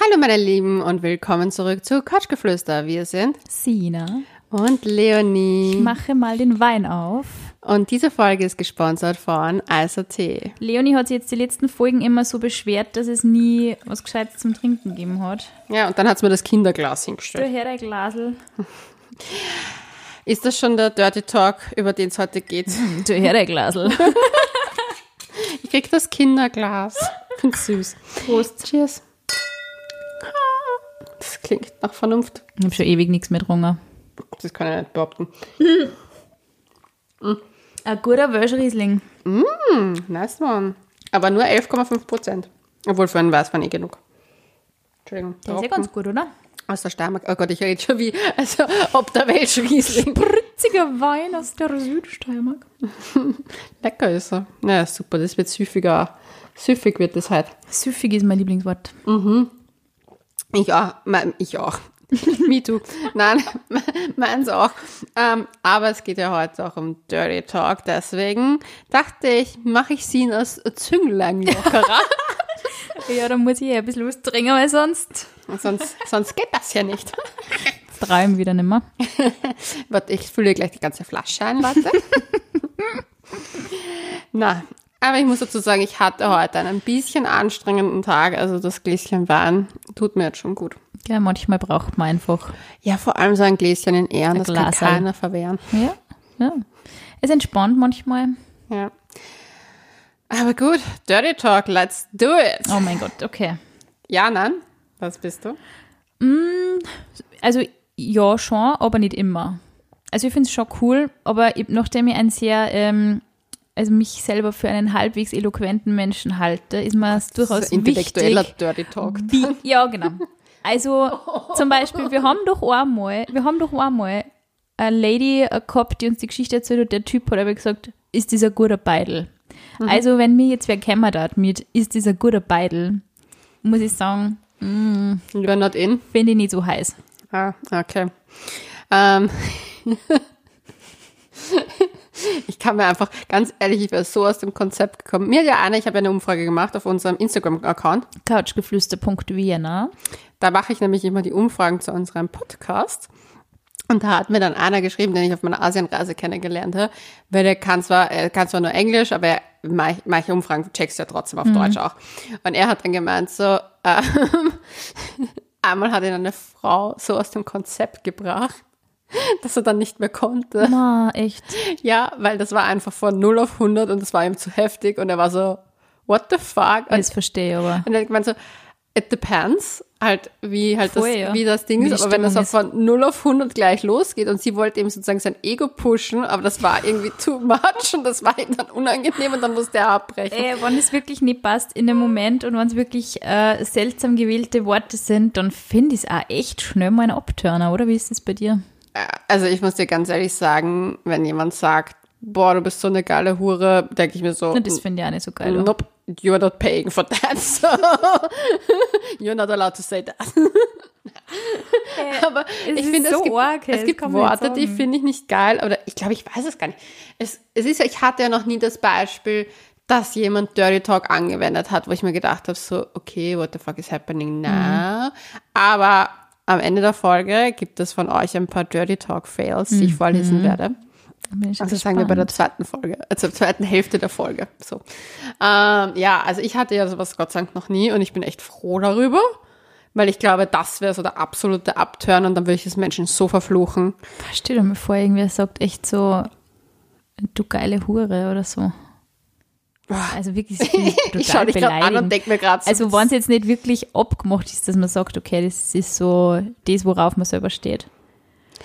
Hallo meine Lieben und willkommen zurück zu Couchgeflüster. Wir sind Sina. und Leonie. Ich mache mal den Wein auf. Und diese Folge ist gesponsert von Eiser Tee. Leonie hat sich jetzt die letzten Folgen immer so beschwert, dass es nie was Gescheites zum Trinken gegeben hat. Ja, und dann hat es mir das Kinderglas Du hingestellt. her, ein Glasel. Ist das schon der Dirty Talk, über den es heute geht? Du her, ein Glasel. Ich krieg das Kinderglas. Find's süß. Prost. Cheers. Das klingt nach Vernunft. Ich habe schon ewig nichts mehr getrunken. Das kann ich nicht behaupten. Ein guter Welschriesling. Nice one. Aber nur 11,5 Prozent. Obwohl für einen Weiß eh genug. Entschuldigung. Der ist ja ganz gut, oder? Aus der Steiermark. Oh Gott, ich rede schon wie, also ob der Welschriesling. Spritziger Wein aus der Südsteiermark. Lecker ist er. Ja, super, das wird süffiger. Süffig wird das halt. Süffig ist mein Lieblingswort. Ich auch. Me- Ich auch. Me too. Nein, meins auch. Ähm, aber es geht ja heute auch um Dirty Talk. Deswegen dachte ich, mache ich sie als Zünglein lockerer. Ja, da muss ich ja ein bisschen was trinken, weil sonst sonst, sonst geht das ja nicht. träumen wieder nicht mehr. Warte, ich fülle gleich die ganze Flasche ein, Leute. Na, aber ich muss dazu sagen, ich hatte heute einen bisschen anstrengenden Tag. Also das Gläschen Wein tut mir jetzt schon gut. Ja, manchmal braucht man einfach. Ja, vor allem so ein Gläschen in Ehren, das kann keiner verwehren. Ja, ja. Es entspannt manchmal. Ja. Aber gut, Dirty Talk, let's do it. Oh mein Gott, okay. Ja, nein, was bist du? Also ja, schon, aber nicht immer. Also ich finde es schon cool, aber ich, nachdem ich ein sehr, ähm, also mich selber für einen halbwegs eloquenten Menschen halte, ist mir es durchaus So intellektueller wichtig. Dirty Talk. Wie, ja, genau. Also zum Beispiel, wir haben doch einmal, wir haben doch einmal eine Lady äh, gehabt, die uns die Geschichte erzählt hat, der Typ hat aber gesagt, ist dieser guter Beidel. Also wenn mir jetzt wer kämmert hat mit, ist dieser guter Beidel, muss ich sagen, You're not in? finde ich nicht so heiß. Ah, okay. Ähm, ich kann mir einfach, ganz ehrlich, ich wäre so aus dem Konzept gekommen. Mir hat ja eine, ich habe ja eine Umfrage gemacht auf unserem Instagram-Account. Couchgeflüster.vienna. Da mache ich nämlich immer die Umfragen zu unserem Podcast. Und da hat mir dann einer geschrieben, den ich auf meiner Asienreise kennengelernt habe, weil der kann zwar, er kann zwar nur Englisch, aber er, manch- manche Umfragen checkst du ja trotzdem auf Deutsch auch. Und er hat dann gemeint, so, ähm, einmal hat ihn eine Frau so aus dem Konzept gebracht, dass er dann nicht mehr konnte. Ma, echt. Ja, weil das war einfach von 0 auf 100 und das war ihm zu heftig und er war so, what the fuck? Und verstehe ich aber. und er hat gemeint so, it depends, halt, wie halt Voll, das, ja. wie das Ding Wie ist. Aber wenn das auch von 0 auf 100 gleich losgeht und sie wollte eben sozusagen sein Ego pushen, aber das war irgendwie too much und das war ihm dann unangenehm und dann musste er abbrechen. Äh, wenn es wirklich nicht passt in dem Moment und wenn es wirklich äh, seltsam gewählte Worte sind, dann finde ich es auch echt schnell mal ein Abturner, oder? Wie ist das bei dir? Also ich muss dir ganz ehrlich sagen, wenn jemand sagt, boah, du bist so eine geile Hure, denke ich mir so, das finde ich auch nicht so geil. nope, you're not paying for that, so you're not allowed to say that. aber es ich finde, so es gibt, arg, es gibt Worte, die finde ich nicht geil, oder ich glaube, ich weiß es gar nicht. Es, es ist ja, ich hatte ja noch nie das Beispiel, dass jemand Dirty Talk angewendet hat, wo ich mir gedacht habe, so, okay, what the fuck is happening now? Mhm. Aber am Ende der Folge gibt es von euch ein paar Dirty Talk Fails, die ich vorlesen werde. Ich schon Also sagen wir bei der gespannt. zweiten Folge, also der zweiten Hälfte der Folge. So. Ähm, ja, also ich hatte ja sowas Gott sei Dank noch nie und ich bin echt froh darüber, weil ich glaube, das wäre so der absolute Upturn und dann würde ich das Menschen so verfluchen. Stell dir mal vor, irgendwer sagt echt so, du geile Hure oder so. Also wirklich ich total Ich schaue dich gerade an und denke mir gerade so, Also wenn es jetzt nicht wirklich abgemacht ist, dass man sagt, okay, das ist so das, worauf man selber steht.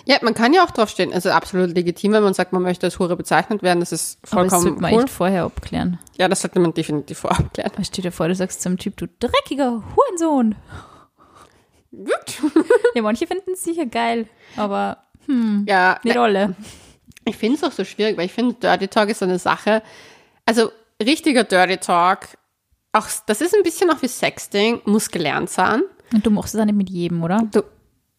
ja, man kann ja auch drauf stehen, also absolut legitim, wenn man sagt, man möchte als Hure bezeichnet werden, das ist Aber das sollte vollkommen man cool. echt vorher abklären. Ja, das sollte man definitiv vorab klären. Stell dir vor, du sagst zum Typ, du dreckiger Hurensohn. Ja, manche finden es sicher geil, aber Ja, nicht alle. Ich finde es auch so schwierig, weil ich finde, Dirty Talk ist so eine Sache. Also richtiger Dirty Talk, auch das ist ein bisschen auch wie Sexting, muss gelernt sein. Und du machst es auch nicht mit jedem, oder? Du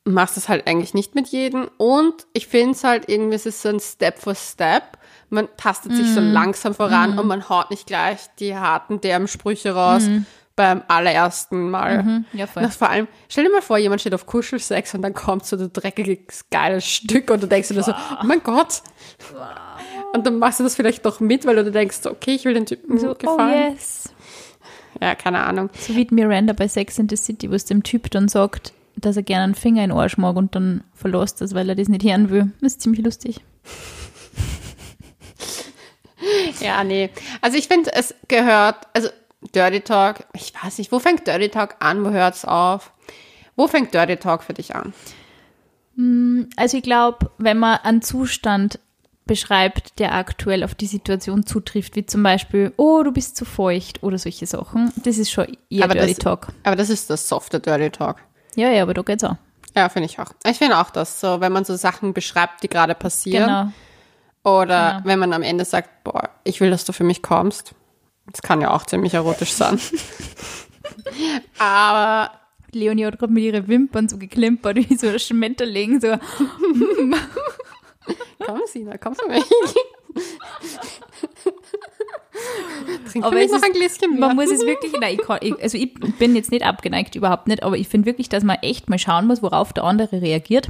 machst es halt eigentlich nicht mit jedem. Und ich finde es halt irgendwie, es ist so ein Step for Step. Man tastet sich so langsam voran und man haut nicht gleich die harten, derben Sprüche raus. beim allerersten Mal. Mhm, ja, voll. Das vor allem, stell dir mal vor, jemand steht auf Kuschelsex und dann kommt so ein dreckiges, geiles Stück und du denkst dir so, oh mein Gott. Und dann machst du das vielleicht doch mit, weil du denkst, okay, ich will den Typen So, oh gefallen. yes. Ja, keine Ahnung. So wie Miranda bei Sex in the City, wo es dem Typ dann sagt, dass er gerne einen Finger in den Arsch mag und dann verlässt das, weil er das nicht hören will. Das ist ziemlich lustig. Ja, nee. Also ich finde, es gehört, also Dirty Talk, ich weiß nicht, wo fängt Dirty Talk an, wo hört es auf? Wo fängt Dirty Talk für dich an? Also ich glaube, wenn man einen Zustand beschreibt, der aktuell auf die Situation zutrifft, wie zum Beispiel, oh, du bist zu feucht oder solche Sachen, das ist schon eher Aber Dirty das- Talk. Aber das ist das softe Dirty Talk. Ja, ja, aber da geht's auch. Ja, finde ich auch. Ich finde auch das, so wenn man so Sachen beschreibt, die gerade passieren. Genau. Oder Genau. wenn man am Ende sagt, boah, ich will, dass du für mich kommst. Das kann ja auch ziemlich erotisch sein. Aber Leonie hat gerade mit ihren Wimpern so geklimpert, wie so ein Schmetterling, so. komm, Sina, komm zu mir. Trink Aber für mich noch ein Gläschen mehr. Man muss es wirklich, nein, ich kann, ich, also ich bin jetzt nicht abgeneigt, überhaupt nicht, aber ich finde wirklich, dass man echt mal schauen muss, worauf der andere reagiert.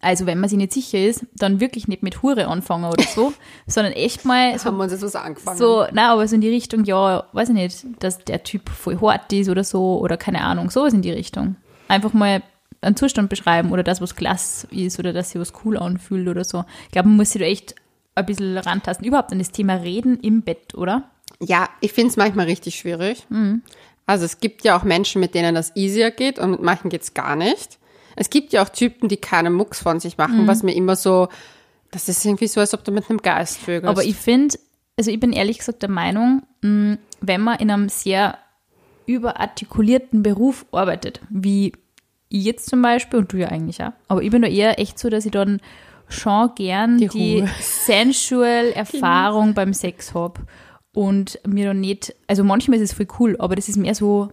Also wenn man sich nicht sicher ist, dann wirklich nicht mit Hure anfangen oder so, sondern echt mal so, haben wir uns jetzt was angefangen. so, na, aber so in die Richtung, ja, weiß ich nicht, dass der Typ voll hart ist oder so, oder keine Ahnung, sowas in die Richtung. Einfach mal einen Zustand beschreiben oder das, was klasse ist oder dass sich was cool anfühlt oder so. Ich glaube, man muss sich da echt ein bisschen rantasten. Überhaupt an das Thema Reden im Bett, oder? Ja, ich finde es manchmal richtig schwierig. Mhm. Also es gibt ja auch Menschen, mit denen das easier geht und mit manchen geht's gar nicht. Es gibt ja auch Typen, die keine Mucks von sich machen, Mhm. was mir immer so, das ist irgendwie so, als ob du mit einem Geist vögelst. Aber ich finde, also ich bin ehrlich gesagt der Meinung, mh, wenn man in einem sehr überartikulierten Beruf arbeitet, wie ich jetzt zum Beispiel und du ja eigentlich auch, aber ich bin da eher echt so, dass ich dann schon gern Die die, sensual Erfahrung beim Sex habe und mir dann nicht, also manchmal ist es voll cool, aber das ist mehr so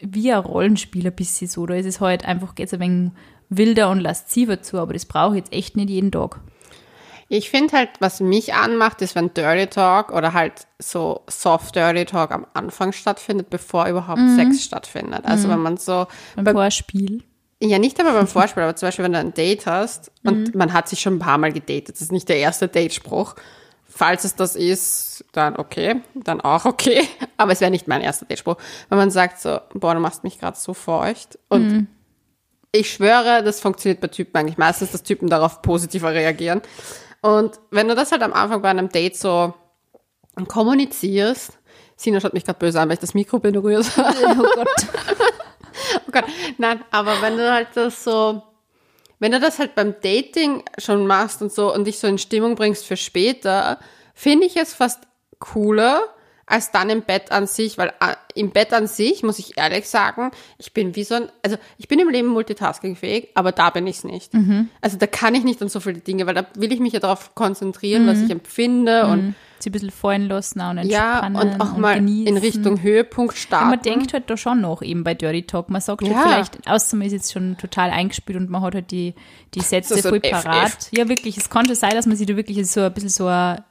wie ein Rollenspiel ein bisschen so, da ist es halt einfach, geht es ein wenig wilder und lasziver zu, aber das brauche ich jetzt echt nicht jeden Tag. Ich finde halt, was mich anmacht, ist, wenn Dirty Talk oder halt so Soft Dirty Talk am Anfang stattfindet, bevor überhaupt Mhm. Sex stattfindet. Also wenn man so, Beim Vorspiel. ja nicht aber beim Vorspiel, aber zum Beispiel, wenn du ein Date hast und Mhm. man hat sich schon ein paar Mal gedatet, das ist nicht der erste Datespruch. Falls es das ist, dann okay, dann auch okay. Aber es wäre nicht mein erster Datespruch. Wenn man sagt so, boah, du machst mich gerade so feucht. Und Mhm. ich schwöre, das funktioniert bei Typen eigentlich meistens, dass Typen darauf positiver reagieren. Und wenn du das halt am Anfang bei einem Date so kommunizierst, Sina schaut mich gerade böse an, weil ich das Mikro berührt Oh Gott. Oh Gott, nein, aber wenn du halt das so, wenn du das halt beim Dating schon machst und so und dich so in Stimmung bringst für später, finde ich es fast cooler als dann im Bett an sich, weil äh, im Bett an sich, muss ich ehrlich sagen, ich bin wie so ein, also ich bin im Leben multitaskingfähig, aber da bin ich es nicht. Also da kann ich nicht an so viele Dinge, weil da will ich mich ja darauf konzentrieren, was ich empfinde und Sie ein bisschen fallen lassen und ja, entspannen und auch mal genießen. in Richtung Höhepunkt Ja, starten. man denkt halt da schon noch eben bei Dirty Talk. Man sagt Ja. halt vielleicht, außer man ist jetzt schon total eingespielt und man hat halt die, die Sätze So- voll ein FF. parat. Ja, wirklich. Es kann schon sein, dass man sich da wirklich so ein bisschen so ein,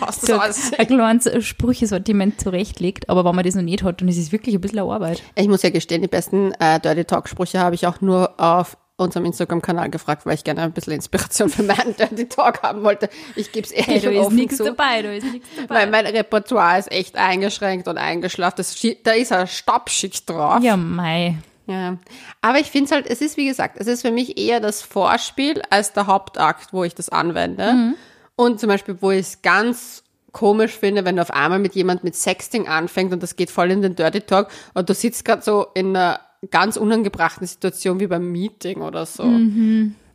Hast du so alles ein kleines Sprüchesortiment zurechtlegt. Aber wenn man das noch nicht hat, dann ist es wirklich ein bisschen eine Arbeit. Ich muss ja gestehen, die besten äh, Dirty Talk-Sprüche habe ich auch nur auf unserem Instagram-Kanal gefragt, weil ich gerne ein bisschen Inspiration für meinen Dirty Talk haben wollte. Ich gebe es Hey, ehrlich da und ist nichts dabei, da ist nichts dabei. Weil mein Repertoire ist echt eingeschränkt und eingeschlafen. Das, da ist ein Stabschicht drauf. ja, mei. Ja. Aber ich finde es halt, es ist wie gesagt, es ist für mich eher das Vorspiel als der Hauptakt, wo ich das anwende. Und zum Beispiel, wo ich es ganz komisch finde, wenn du auf einmal mit jemand mit Sexting anfängt und das geht voll in den Dirty Talk und du sitzt gerade so in einer ganz unangebrachten Situation wie beim Meeting oder so.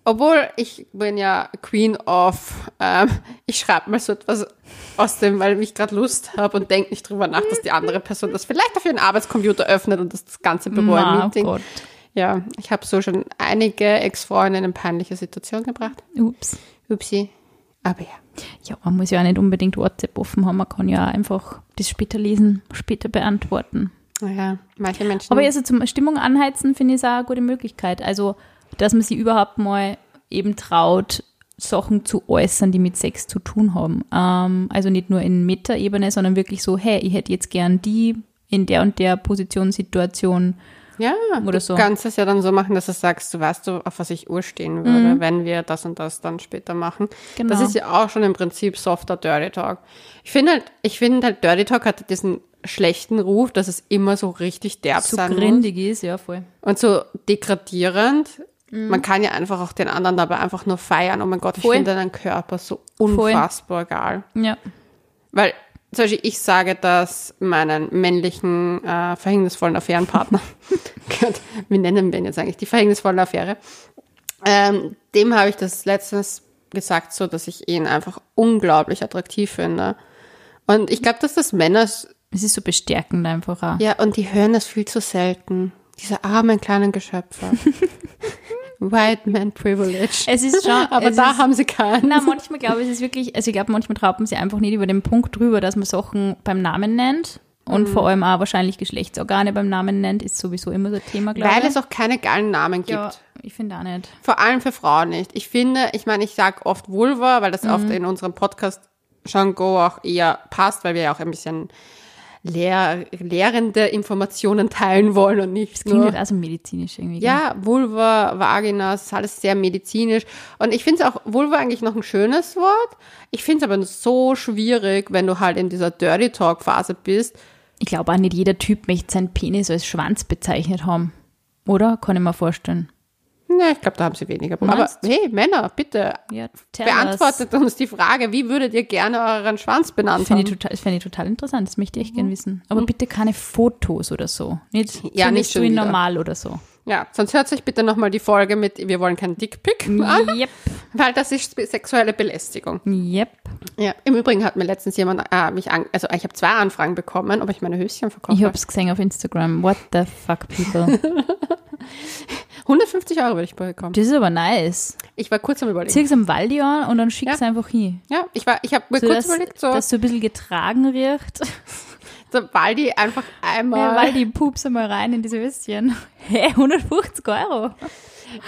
Obwohl ich bin ja Queen of, ähm, ich schreibe mal so etwas aus dem, weil ich gerade Lust habe und denke nicht drüber nach, dass die andere Person das vielleicht auf ihren Arbeitscomputer öffnet und das, das ganze Büro im Ma, oh Meeting. Gott. Ja, ich habe so schon einige Ex-Freundinnen in peinliche Situationen gebracht. Ups. Upsi. Aber ja. Ja, man muss ja auch nicht unbedingt WhatsApp offen haben. Man kann ja auch einfach das später lesen, später beantworten. Naja, manche Menschen. Aber also zum Stimmung anheizen finde ich es auch eine gute Möglichkeit. Also, dass man sich überhaupt mal eben traut, Sachen zu äußern, die mit Sex zu tun haben. Ähm, also nicht nur in Meta-Ebene, sondern wirklich so, hey, ich hätte jetzt gern die in der und der Position, Situation. Ja, Oder du so. kannst es ja dann so machen, dass du sagst, du weißt, du, auf was ich urstehen würde, wenn wir das und das dann später machen. Genau. Das ist ja auch schon im Prinzip softer Dirty Talk. Ich finde halt, ich finde halt, Dirty Talk hat diesen schlechten Ruf, dass es immer so richtig derb So sein muss. grindig ist, ja, voll. Und so degradierend. Man kann ja einfach auch den anderen dabei einfach nur feiern. Oh mein Gott, ich Voll. finde deinen Körper so unfassbar geil. Ja. Weil zum Beispiel ich sage das meinen männlichen äh, verhängnisvollen Affärenpartner. Wie nennen wir ihn jetzt eigentlich? Die verhängnisvolle Affäre. Ähm, dem habe ich das letztens gesagt, so dass ich ihn einfach unglaublich attraktiv finde. Und ich glaube, dass das Männer, Es ist so bestärkend einfach auch. ja, und die hören das viel zu selten. Diese armen kleinen Geschöpfe. White Man Privilege. Es ist schon, Aber da ist, haben sie keinen. Na, manchmal glaube ich, es ist wirklich, also ich glaube, manchmal traut man sich einfach nicht über den Punkt drüber, dass man Sachen beim Namen nennt und Mhm. vor allem auch wahrscheinlich Geschlechtsorgane beim Namen nennt, ist sowieso immer so ein Thema, glaube weil ich. es auch keine geilen Namen gibt. ja, ich finde auch nicht. Vor allem für Frauen nicht. Ich finde, ich meine, ich sage oft Vulva, weil das Mhm. oft in unserem Podcast schon Go auch eher passt, weil wir ja auch ein bisschen lehr lehrende Informationen teilen wollen und nicht Klingt nur. halt auch so medizinisch irgendwie. Ja, Vulva, Vagina, das ist alles sehr medizinisch. Und ich finde es auch, Vulva eigentlich noch ein schönes Wort. Ich finde es aber so schwierig, wenn du halt in dieser Dirty Talk Phase bist. Ich glaube auch nicht jeder Typ möchte seinen Penis als Schwanz bezeichnet haben. Oder? Kann ich mir vorstellen. Ja, ich glaube, da haben sie weniger. Aber Meinst hey, Männer, bitte, Ja, beantwortet uns die Frage, wie würdet ihr gerne euren Schwanz benannt Das finde ich, haben? total, das fände ich total interessant, das möchte ich echt gerne wissen. Aber bitte keine Fotos oder so. Nicht, Ja, so nicht so wieder. normal oder so. Ja, sonst hört sich bitte nochmal die Folge mit Wir wollen keinen Dickpick an, Yep, weil das ist sexuelle Belästigung. yep. Ja, im Übrigen hat mir letztens jemand äh, mich an, also ich habe zwei Anfragen bekommen, ob ich meine Höschen verkaufe. Ich habe es gesehen auf Instagram. What the fuck, people. 150 Euro würde ich bekommen. Das ist aber nice. Ich war kurz am überlegen. Zieh's am Waldi an und dann schick's Ja. einfach hin. Ja, ich war, ich habe mir So, kurz dass, überlegt, so, dass so ein bisschen getragen riecht. So Waldi einfach Ja, einmal. Waldi, pups einmal rein in diese Höschen. Hä, 150 Euro.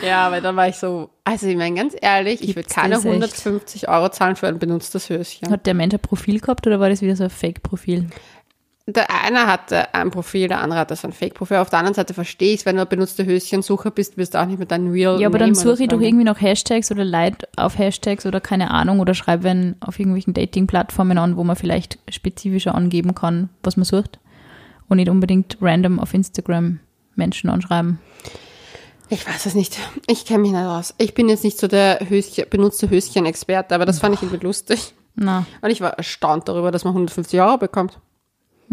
Ja, aber dann war ich so, also ich meine ganz ehrlich, ich würde Gibt's keine das echt? 150 Euro zahlen für ein benutztes Höschen. Hat der Mensch ein Profil gehabt oder war das wieder so ein Fake-Profil? Der eine hatte ein Profil, der andere hatte so ein Fake-Profil. Auf der anderen Seite verstehe ich wenn du benutzte Höschensucher bist, wirst du auch nicht mit deinem Real Ja, aber dann Name suche ich doch irgendwie noch Hashtags oder Leute auf Hashtags oder keine Ahnung oder schreibe wenn auf irgendwelchen Dating-Plattformen an, wo man vielleicht spezifischer angeben kann, was man sucht. Und nicht unbedingt random auf Instagram Menschen anschreiben. Ich weiß es nicht. Ich kenne mich nicht aus. Ich bin jetzt nicht so der Höschen, benutzte Höschen-Experte, aber das fand ich irgendwie lustig. Na, Und ich war erstaunt darüber, dass man 150 Euro bekommt.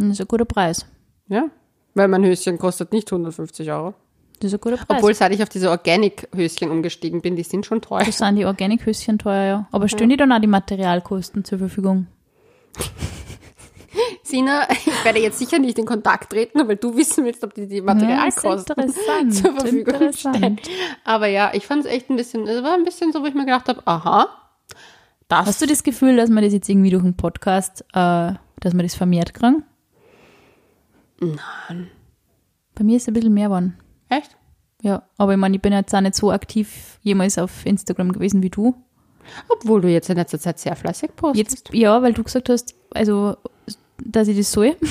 Das ist ein guter Preis. Ja. Weil mein Höschen kostet nicht 150 Euro. Das ist ein guter Preis. Obwohl, seit ich auf diese Organic-Höschen umgestiegen bin, die sind schon teuer. das sind die Organic-Höschen teuer, ja. Aber stehen die dann auch die Materialkosten zur Verfügung? Sina, ich werde jetzt sicher nicht in Kontakt treten, weil du wissen willst, ob die die Materialkosten interessant, zur Verfügung interessant. stellen. Aber ja, ich fand es echt ein bisschen, es war ein bisschen so, wo ich mir gedacht habe, aha, das Hast du das Gefühl, dass man das jetzt irgendwie durch einen Podcast, äh, dass man das vermehrt kriegen? Nein. Bei mir ist es ein bisschen mehr geworden. Echt? Ja, aber ich meine, ich bin jetzt auch nicht so aktiv jemals auf Instagram gewesen wie du. Obwohl du jetzt in letzter Zeit sehr fleißig postest. Jetzt, ja, weil du gesagt hast, also, dass ich das soll.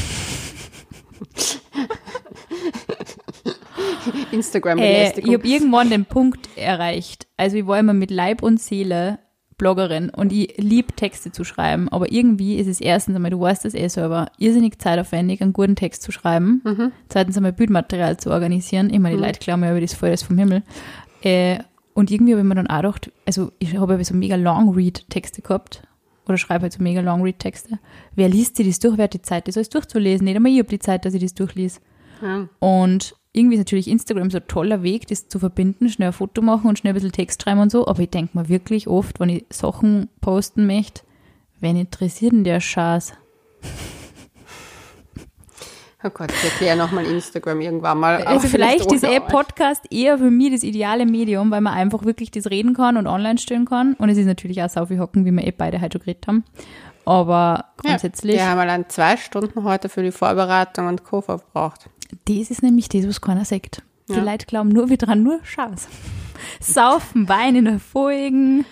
Äh, ich habe irgendwann den Punkt erreicht. Also ich war immer mit Leib und Seele Bloggerin und ich lieb Texte zu schreiben, aber irgendwie ist es erstens einmal, du weißt das eh selber, irrsinnig zeitaufwendig, einen guten Text zu schreiben, zweitens einmal Bildmaterial zu organisieren, immer die Leute glauben ja, aber das voll das vom Himmel. Äh, und irgendwie habe ich mir dann auch gedacht, also ich habe ja so mega Long-Read-Texte gehabt oder schreibe halt so mega Long-Read-Texte. Wer liest sich das durch? Wer hat die Zeit, das alles durchzulesen? Nicht einmal ich habe die Zeit, dass ich das durchlese. Ja. Und irgendwie ist natürlich Instagram so ein toller Weg, das zu verbinden, schnell ein Foto machen und schnell ein bisschen Text schreiben und so. Aber ich denke mir wirklich oft, wenn ich Sachen posten möchte, wen interessiert denn der Schatz? Oh Gott, ich erkläre nochmal Instagram irgendwann mal. Also vielleicht ist eh. Podcast eher für mich das ideale Medium, weil man einfach wirklich das reden kann und online stellen kann. Und es ist natürlich auch sau viel hocken, wie wir eh beide heute geredet haben. Aber grundsätzlich, Ja, wir haben allein zwei Stunden heute für die Vorbereitung und Co. verbraucht. Das ist nämlich das, was keiner sagt. Die Ja. Leute glauben nur, wir dran nur Schatz. Saufen Wein in der Folgen.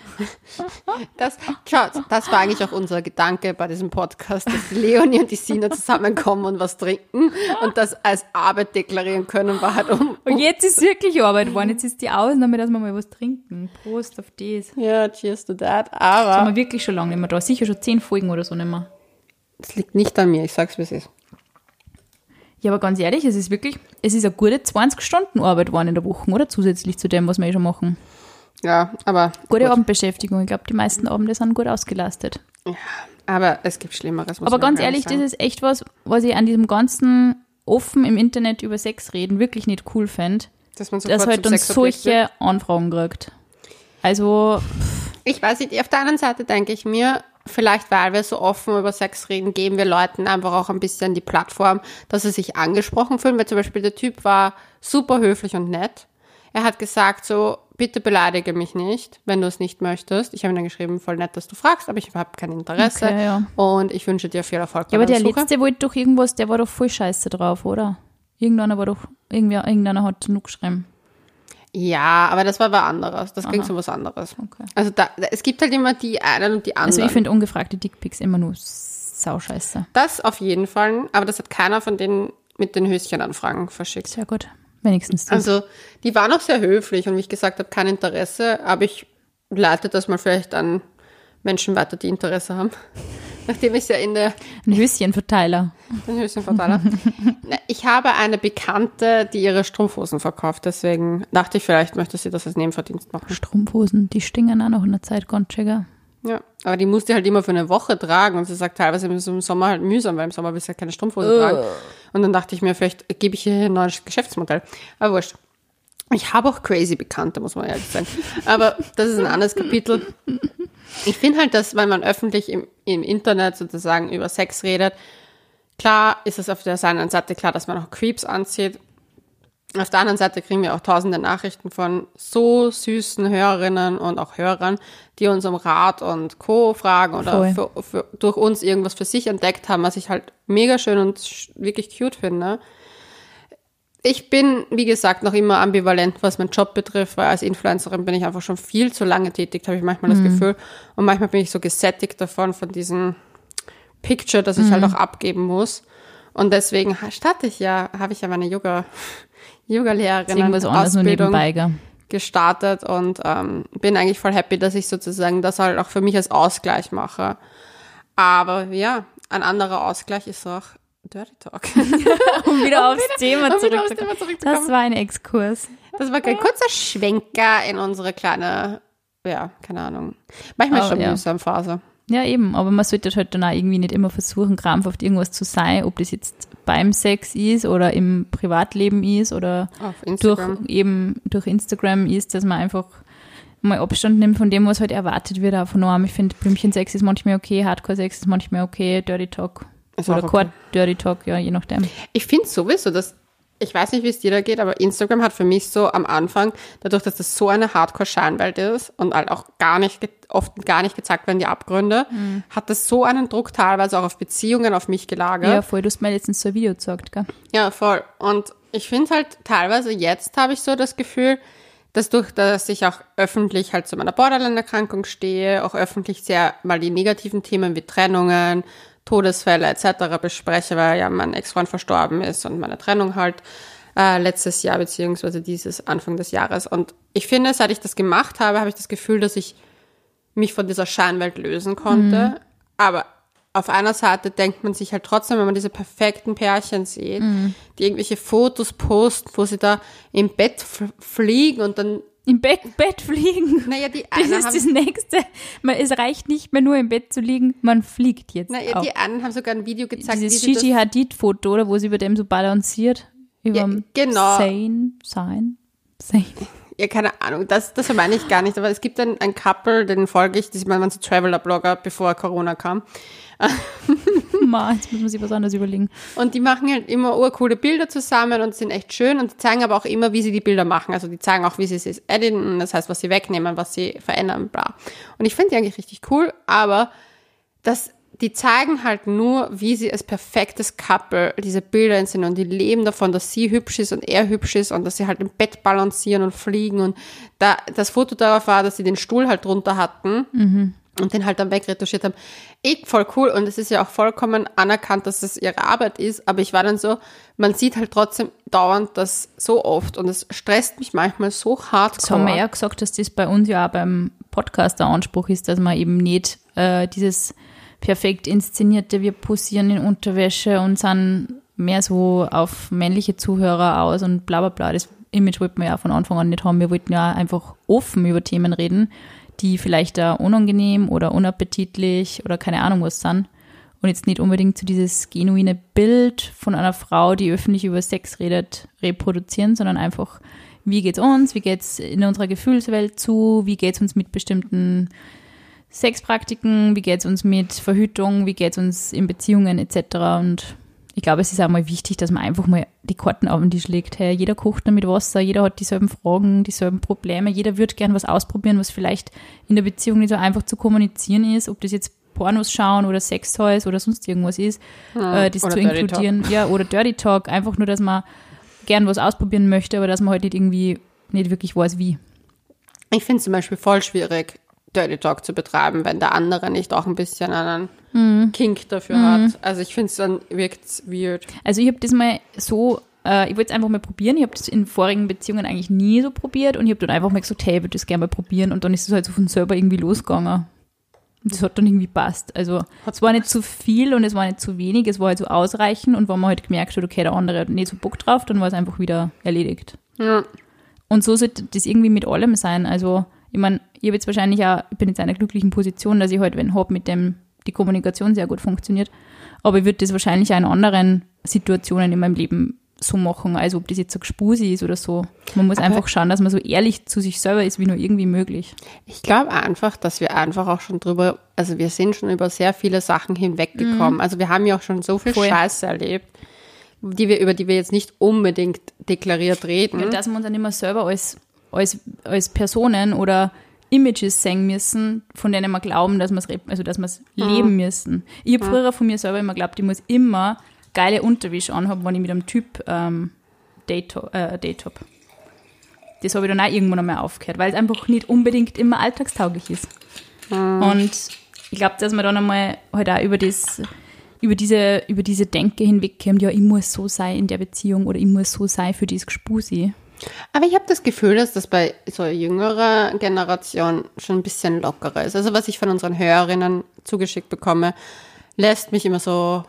Das, schaut, das war eigentlich auch unser Gedanke bei diesem Podcast, dass Leonie und die Sina zusammenkommen und was trinken und das als Arbeit deklarieren können, war halt um. Und jetzt ist wirklich Arbeit geworden. Jetzt ist die Ausnahme, dass wir mal was trinken. Prost auf das. Ja, cheers to that. Das haben Aber wir wirklich schon lange nicht mehr da. Sicher schon zehn Folgen oder so nicht mehr. es liegt nicht an mir, ich sag's wie es ist. Ja, aber ganz ehrlich, es ist wirklich, es ist eine gute 20 Stunden Arbeit geworden in der Woche, oder? Zusätzlich zu dem, was wir eh schon machen. Ja, aber. Gute gut. Abendbeschäftigung. Ich glaube, die meisten Abende sind gut ausgelastet. Aber es gibt Schlimmeres. muss Aber ganz ehrlich, das sagen. ist echt was, was ich an diesem ganzen offen im Internet über Sex reden wirklich nicht cool fände, dass man sofort dass halt wird. solche Anfragen kriegt. Also, Ich weiß nicht, auf der anderen Seite denke ich mir, vielleicht weil wir so offen über Sex reden, geben wir Leuten einfach auch ein bisschen die Plattform, dass sie sich angesprochen fühlen, weil zum Beispiel der Typ war super höflich und nett. Er hat gesagt so, bitte beleidige mich nicht, wenn du es nicht möchtest. Ich habe ihm dann geschrieben, voll nett, dass du fragst, aber ich habe kein Interesse Okay, ja. und ich wünsche dir viel Erfolg ja, aber der Suche. letzte wollte doch irgendwas, der war doch voll scheiße drauf, oder? Irgendeiner war doch, irgendwer, irgendeiner hat genug geschrieben. Ja, aber das war was anderes. Das ging Aha. so was anderes. Okay. Also da, es gibt halt immer die einen und die anderen. Also ich finde ungefragte Dickpics immer nur sauscheiße. das auf jeden Fall, aber das hat keiner von denen mit den Höschenanfragen verschickt. Sehr gut. Wenigstens das. Also, die waren auch sehr höflich und wie ich gesagt habe, kein Interesse, aber ich leite das mal vielleicht an Menschen weiter, die Interesse haben. Nachdem ich ja in der Ein Höschenverteiler. habe. Na, Ich habe eine Bekannte, die ihre Strumpfhosen verkauft, deswegen dachte ich, vielleicht möchte sie das als Nebenverdienst machen. Strumpfhosen, die stingen auch noch in der Zeit schön. Ja, aber die musste halt immer für eine Woche tragen und sie sagt teilweise ist es im Sommer halt mühsam, weil im Sommer willst du ja keine Strumpfhose tragen. Und dann dachte ich mir, vielleicht gebe ich hier ein neues Geschäftsmodell. Aber wurscht. Ich habe auch crazy Bekannte, muss man ehrlich sagen. Aber das ist ein anderes Kapitel. Ich finde halt, dass wenn man öffentlich im, im Internet sozusagen über Sex redet, klar ist es auf der einen Seite klar, dass man auch Creeps anzieht. Auf der anderen Seite kriegen wir auch tausende Nachrichten von so süßen Hörerinnen und auch Hörern, die uns um Rat und Co. fragen oder für, für, durch uns irgendwas für sich entdeckt haben, was ich halt mega schön und wirklich cute finde. Ich bin, wie gesagt, noch immer ambivalent, was meinen Job betrifft, weil als Influencerin bin ich einfach schon viel zu lange tätig, habe ich manchmal das Gefühl. Und manchmal bin ich so gesättigt davon, von diesem Picture, das ich halt auch abgeben muss. Und deswegen starte ich ja, habe ich ja meine Yoga, Yoga-Lehrerin Ausbildung gell? gestartet und ähm, bin eigentlich voll happy, dass ich sozusagen das halt auch für mich als Ausgleich mache. Aber ja, ein anderer Ausgleich ist auch Dirty Talk. Um wieder aufs Thema um wieder aufs zurückzukommen. Thema zurückzukommen. Das war ein Exkurs. Das war ein kurzer Schwenker in unsere kleine, ja, keine Ahnung. Manchmal Aber schon ja. mühsam Phase. Ja, eben, aber man sollte halt dann auch irgendwie nicht immer versuchen, krampfhaft irgendwas zu sein, ob das jetzt beim Sex ist oder im Privatleben ist oder durch Instagram. eben durch Instagram ist, dass man einfach mal Abstand nimmt von dem, was halt erwartet wird auch von einem. Ich finde, Blümchensex ist manchmal okay, Hardcore-Sex ist manchmal okay, Dirty Talk. Ist oder okay. Dirty Talk, ja, je nachdem. Ich finde sowieso, dass, ich weiß nicht, wie es dir da geht, aber Instagram hat für mich so am Anfang, dadurch, dass das so eine Hardcore-Scheinwelt ist und halt auch gar nicht, oft gar nicht gezeigt werden, die Abgründe, hat das so einen Druck teilweise auch auf Beziehungen auf mich gelagert. Ja, voll, du hast mir letztens so ein Video gezeigt, gell? Ja, voll. Und ich finde halt teilweise jetzt habe ich so das Gefühl, dass durch, dass ich auch öffentlich halt zu meiner Borderline-Erkrankung stehe, auch öffentlich sehr mal die negativen Themen wie Trennungen, Todesfälle etc. bespreche, weil ja mein Ex-Freund verstorben ist und meine Trennung halt äh, letztes Jahr beziehungsweise dieses Anfang des Jahres. Und ich finde, seit ich das gemacht habe, habe ich das Gefühl, dass ich mich von dieser Scheinwelt lösen konnte. Aber auf einer Seite denkt man sich halt trotzdem, wenn man diese perfekten Pärchen sieht, die irgendwelche Fotos posten, wo sie da im Bett fliegen und dann, Im Bett, Bett fliegen. naja, die Das ist das Nächste. Man, es reicht nicht mehr nur im Bett zu liegen, man fliegt jetzt naja, auch. die einen haben sogar ein Video gezeigt, Dieses wie Gigi Hadid-Foto, oder wo sie über dem so balanciert. Über Ja, genau. Sane, sein, Sane. Ja, keine Ahnung, das, das meine ich gar nicht, aber es gibt ein, ein Couple, den folge ich, das waren so Traveler-Blogger, bevor Corona kam. Ma, jetzt muss man sich was anderes überlegen. Und die machen halt immer urcoole Bilder zusammen und sind echt schön und die zeigen aber auch immer, wie sie die Bilder machen. Also die zeigen auch, wie sie es editen, das heißt, was sie wegnehmen, was sie verändern, bla. Und ich finde die eigentlich richtig cool, aber das die zeigen halt nur, wie sie als perfektes Couple diese Bilder sind und die leben davon, dass sie hübsch ist und er hübsch ist und dass sie halt im Bett balancieren und fliegen und da, das Foto darauf war, dass sie den Stuhl halt drunter hatten. Und den halt dann wegretuschiert haben. Ich voll cool und es ist ja auch vollkommen anerkannt, dass es ihre Arbeit ist, aber ich war dann so, man sieht halt trotzdem dauernd das so oft und es stresst mich manchmal so hart. Das haben wir ja gesagt, dass das bei uns ja auch beim Podcast der Anspruch ist, dass man eben nicht äh, dieses perfekt inszenierte, wir posieren in Unterwäsche und sind mehr so auf männliche Zuhörer aus und bla bla bla. Das Image wollten wir ja von Anfang an nicht haben. Wir wollten ja einfach offen über Themen reden, die vielleicht da unangenehm oder unappetitlich oder keine Ahnung was sind. Und jetzt nicht unbedingt so dieses genuine Bild von einer Frau, die öffentlich über Sex redet, reproduzieren, sondern einfach, wie geht's uns, wie geht's in unserer Gefühlswelt zu, wie geht's uns mit bestimmten Sexpraktiken, wie geht's uns mit Verhütung, wie geht's uns in Beziehungen etc. Und ich glaube, es ist auch mal wichtig, dass man einfach mal die Karten auf den Tisch legt. Hey, jeder kocht da mit Wasser, jeder hat dieselben Fragen, dieselben Probleme, jeder wird gern was ausprobieren, was vielleicht in der Beziehung nicht so einfach zu kommunizieren ist, ob das jetzt Pornos schauen oder Sextoys oder sonst irgendwas ist, äh, das zu inkludieren. Ja, oder Dirty Talk, einfach nur, dass man gern was ausprobieren möchte, aber dass man halt nicht irgendwie nicht wirklich weiß, wie. Ich finde es zum Beispiel voll schwierig, Dirty Talk zu betreiben, wenn der andere nicht auch ein bisschen einen Mhm. Kink dafür hat. Also ich finde es dann wirkt weird. Also ich habe das mal so, äh, ich wollte es einfach mal probieren. Ich habe das in vorigen Beziehungen eigentlich nie so probiert und ich habe dann einfach mal gesagt, hey, ich würde das gerne mal probieren und dann ist es halt so von selber irgendwie losgegangen. Und das hat dann irgendwie passt. Also es war nicht zu viel und es war nicht zu wenig, es war halt so ausreichend und wenn man halt gemerkt hat, okay, der andere hat nicht so Bock drauf, dann war es einfach wieder erledigt. Ja. Und so sollte das irgendwie mit allem sein. Also, ich meine, ich habe jetzt wahrscheinlich auch, ich bin jetzt in einer glücklichen Position, dass ich halt wenn hab, mit dem die Kommunikation sehr gut funktioniert. Aber ich würde das wahrscheinlich auch in anderen Situationen in meinem Leben so machen, also ob das jetzt so Gespusi ist oder so. Man muss Aber- einfach schauen, dass man so ehrlich zu sich selber ist, wie nur irgendwie möglich. Ich glaube einfach, dass wir einfach auch schon drüber, also wir sind schon über sehr viele Sachen hinweggekommen. Also wir haben ja auch schon so viel Voll. Scheiße erlebt, die wir, über die wir jetzt nicht unbedingt deklariert reden. Ja, dass wir uns dann immer selber als, als, als Personen oder Images sehen müssen, von denen wir glauben, dass wir es also dass es leben müssen. Ich habe früher von mir selber immer geglaubt, ich muss immer geile Unterwäsche anhaben, wenn ich mit einem Typ ähm, Date, äh, Date habe. Das habe ich dann auch irgendwann einmal aufgehört, weil es einfach nicht unbedingt immer alltagstauglich ist. Und ich glaube, dass man dann einmal halt auch über das über diese, über diese Denke hinwegkommt, ja, ich muss so sein in der Beziehung oder ich muss so sein für dieses Gespusi. Aber ich habe das Gefühl, dass das bei so jüngerer Generation schon ein bisschen lockerer ist. Also was ich von unseren Hörerinnen zugeschickt bekomme, lässt mich immer so,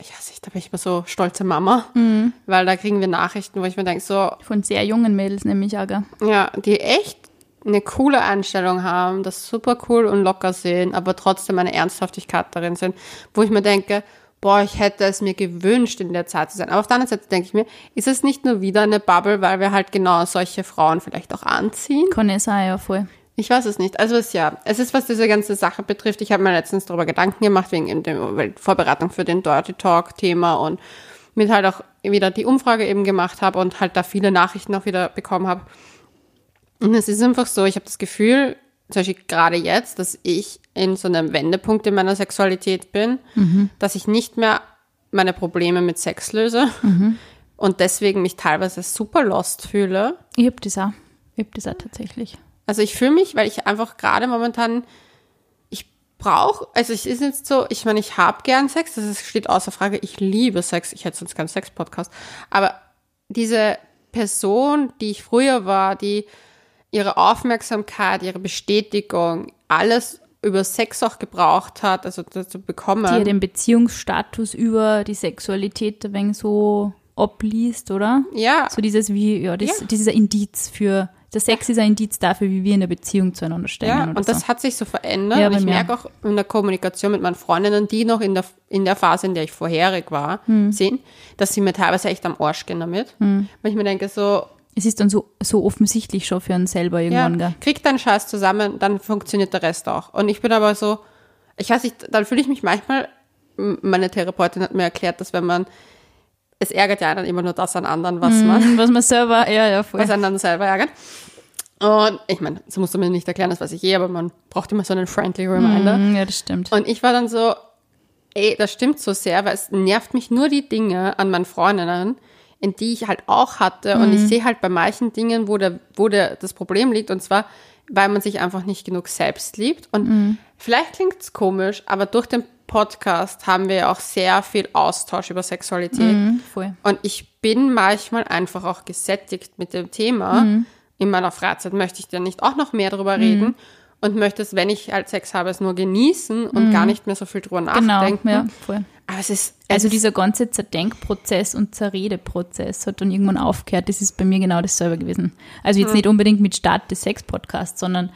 ich weiß nicht, da bin ich immer so stolze Mama, weil da kriegen wir Nachrichten, wo ich mir denke, so, Von sehr jungen Mädels nämlich auch, ja, die echt eine coole Einstellung haben, das super cool und locker sehen, aber trotzdem eine Ernsthaftigkeit darin sind, wo ich mir denke, boah, ich hätte es mir gewünscht, in der Zeit zu sein. Aber auf der anderen Seite denke ich mir, ist es nicht nur wieder eine Bubble, weil wir halt genau solche Frauen vielleicht auch anziehen? Kann sein, ja, voll. Ich weiß es nicht. Also es ist ja, es ist, was diese ganze Sache betrifft. Ich habe mir letztens darüber Gedanken gemacht, wegen der Vorbereitung für den Dirty Talk-Thema und mit halt auch wieder die Umfrage eben gemacht habe und halt da viele Nachrichten auch wieder bekommen habe. Und es ist einfach so, ich habe das Gefühl, zum Beispiel gerade jetzt, dass ich in so einem Wendepunkt in meiner Sexualität bin, dass ich nicht mehr meine Probleme mit Sex löse und deswegen mich teilweise super lost fühle. Ich hab das auch. Ich hab das auch tatsächlich. Also ich fühle mich, weil ich einfach gerade momentan, ich brauche, also es ist jetzt so, ich meine, ich habe gern Sex, das steht außer Frage, ich liebe Sex, ich hätte sonst keinen Sex-Podcast, aber diese Person, die ich früher war, die ihre Aufmerksamkeit, ihre Bestätigung, alles über Sex auch gebraucht hat, also das zu bekommen. Die ja den Beziehungsstatus über die Sexualität ein wenig so abliest, oder? ja, So dieses wie, ja, das, Ja. dieser Indiz für, der Sex ist ein Indiz dafür, wie wir in der Beziehung zueinander stehen. Ja, und das so. hat sich so verändert. Ja, und ich merke auch in der Kommunikation mit meinen Freundinnen, die noch in der, in der Phase, in der ich vorherig war, Hm. sind, dass sie mir teilweise echt am Arsch gehen damit. Weil ich mir denke, so, es ist dann so, so offensichtlich schon für einen selber ja, irgendwann, gell? krieg deinen Scheiß zusammen, dann funktioniert der Rest auch. Und ich bin aber so, ich weiß nicht, dann fühle ich mich manchmal, meine Therapeutin hat mir erklärt, dass wenn man, es ärgert ja einen immer nur das an anderen, was man Was man selber, ja, ja, voll. was dann selber ärgert. Und ich meine, das musst du mir nicht erklären, das weiß ich eh, aber man braucht immer so einen friendly Reminder. Mm, ja, das stimmt. Und ich war dann so, Ey, das stimmt so sehr, weil es nervt mich nur die Dinge an meinen Freundinnen, in die ich halt auch hatte. Und ich sehe halt bei manchen Dingen, wo, der, wo der, das Problem liegt. Und zwar, weil man sich einfach nicht genug selbst liebt. Und vielleicht klingt es komisch, aber durch den Podcast haben wir ja auch sehr viel Austausch über Sexualität. Mhm. Und ich bin manchmal einfach auch gesättigt mit dem Thema. Mhm. In meiner Freizeit möchte ich dann nicht auch noch mehr darüber reden und möchte es, wenn ich halt Sex habe, es nur genießen und gar nicht mehr so viel drüber Mhm. Genau, nachdenken. ja, voll. Aber es ist, Also es dieser ganze Zerdenkprozess und Zerredeprozess hat dann irgendwann aufgehört. Das ist bei mir genau dasselbe gewesen. Also jetzt nicht unbedingt mit Start des Sex-Podcasts, sondern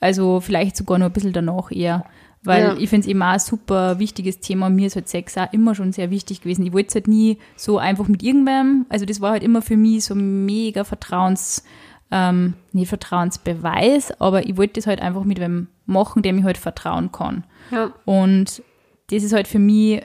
also vielleicht sogar nur ein bisschen danach eher. Weil Ja. ich finde es eben auch ein super wichtiges Thema. Mir ist halt Sex auch immer schon sehr wichtig gewesen. Ich wollte es halt nie so einfach mit irgendwem. Also das war halt immer für mich so mega Vertrauens, ähm, nicht Vertrauensbeweis, aber ich wollte das halt einfach mit wem machen, dem ich halt vertrauen kann. Ja. Und das ist halt für mich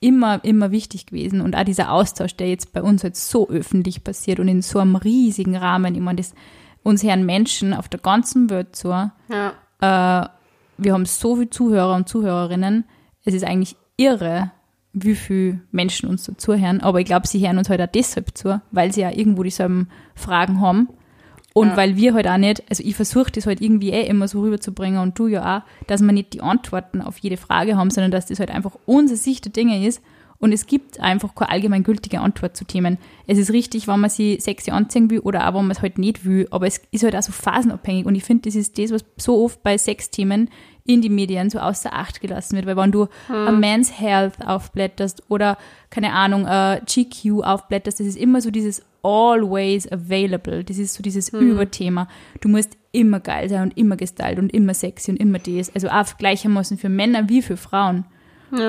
immer, immer wichtig gewesen. Und auch dieser Austausch, der jetzt bei uns halt so öffentlich passiert und in so einem riesigen Rahmen, ich meine, das uns hören Menschen auf der ganzen Welt zu. ja. Äh, wir haben so viele Zuhörer und Zuhörerinnen. Es ist eigentlich irre, wie viele Menschen uns da zuhören. Aber ich glaube, sie hören uns halt auch deshalb zu, weil sie ja irgendwo dieselben Fragen haben. Und Ja. weil wir halt auch nicht, also ich versuche das halt irgendwie eh immer so rüberzubringen und du ja auch, dass wir nicht die Antworten auf jede Frage haben, sondern dass das halt einfach unsere Sicht der Dinge ist. Und es gibt einfach keine allgemeingültige Antwort zu Themen. Es ist richtig, wenn man sie sexy anziehen will oder auch, wenn man es halt nicht will. Aber es ist halt auch so phasenabhängig. Und ich finde, das ist das, was so oft bei Sexthemen in die Medien so außer Acht gelassen wird. Weil wenn du a Man's Health aufblätterst oder, keine Ahnung, äh, GQ aufblätterst, das ist immer so dieses always available. Das ist so dieses Überthema. Du musst immer geil sein und immer gestylt und immer sexy und immer das. Also auch gleichermaßen für Männer wie für Frauen.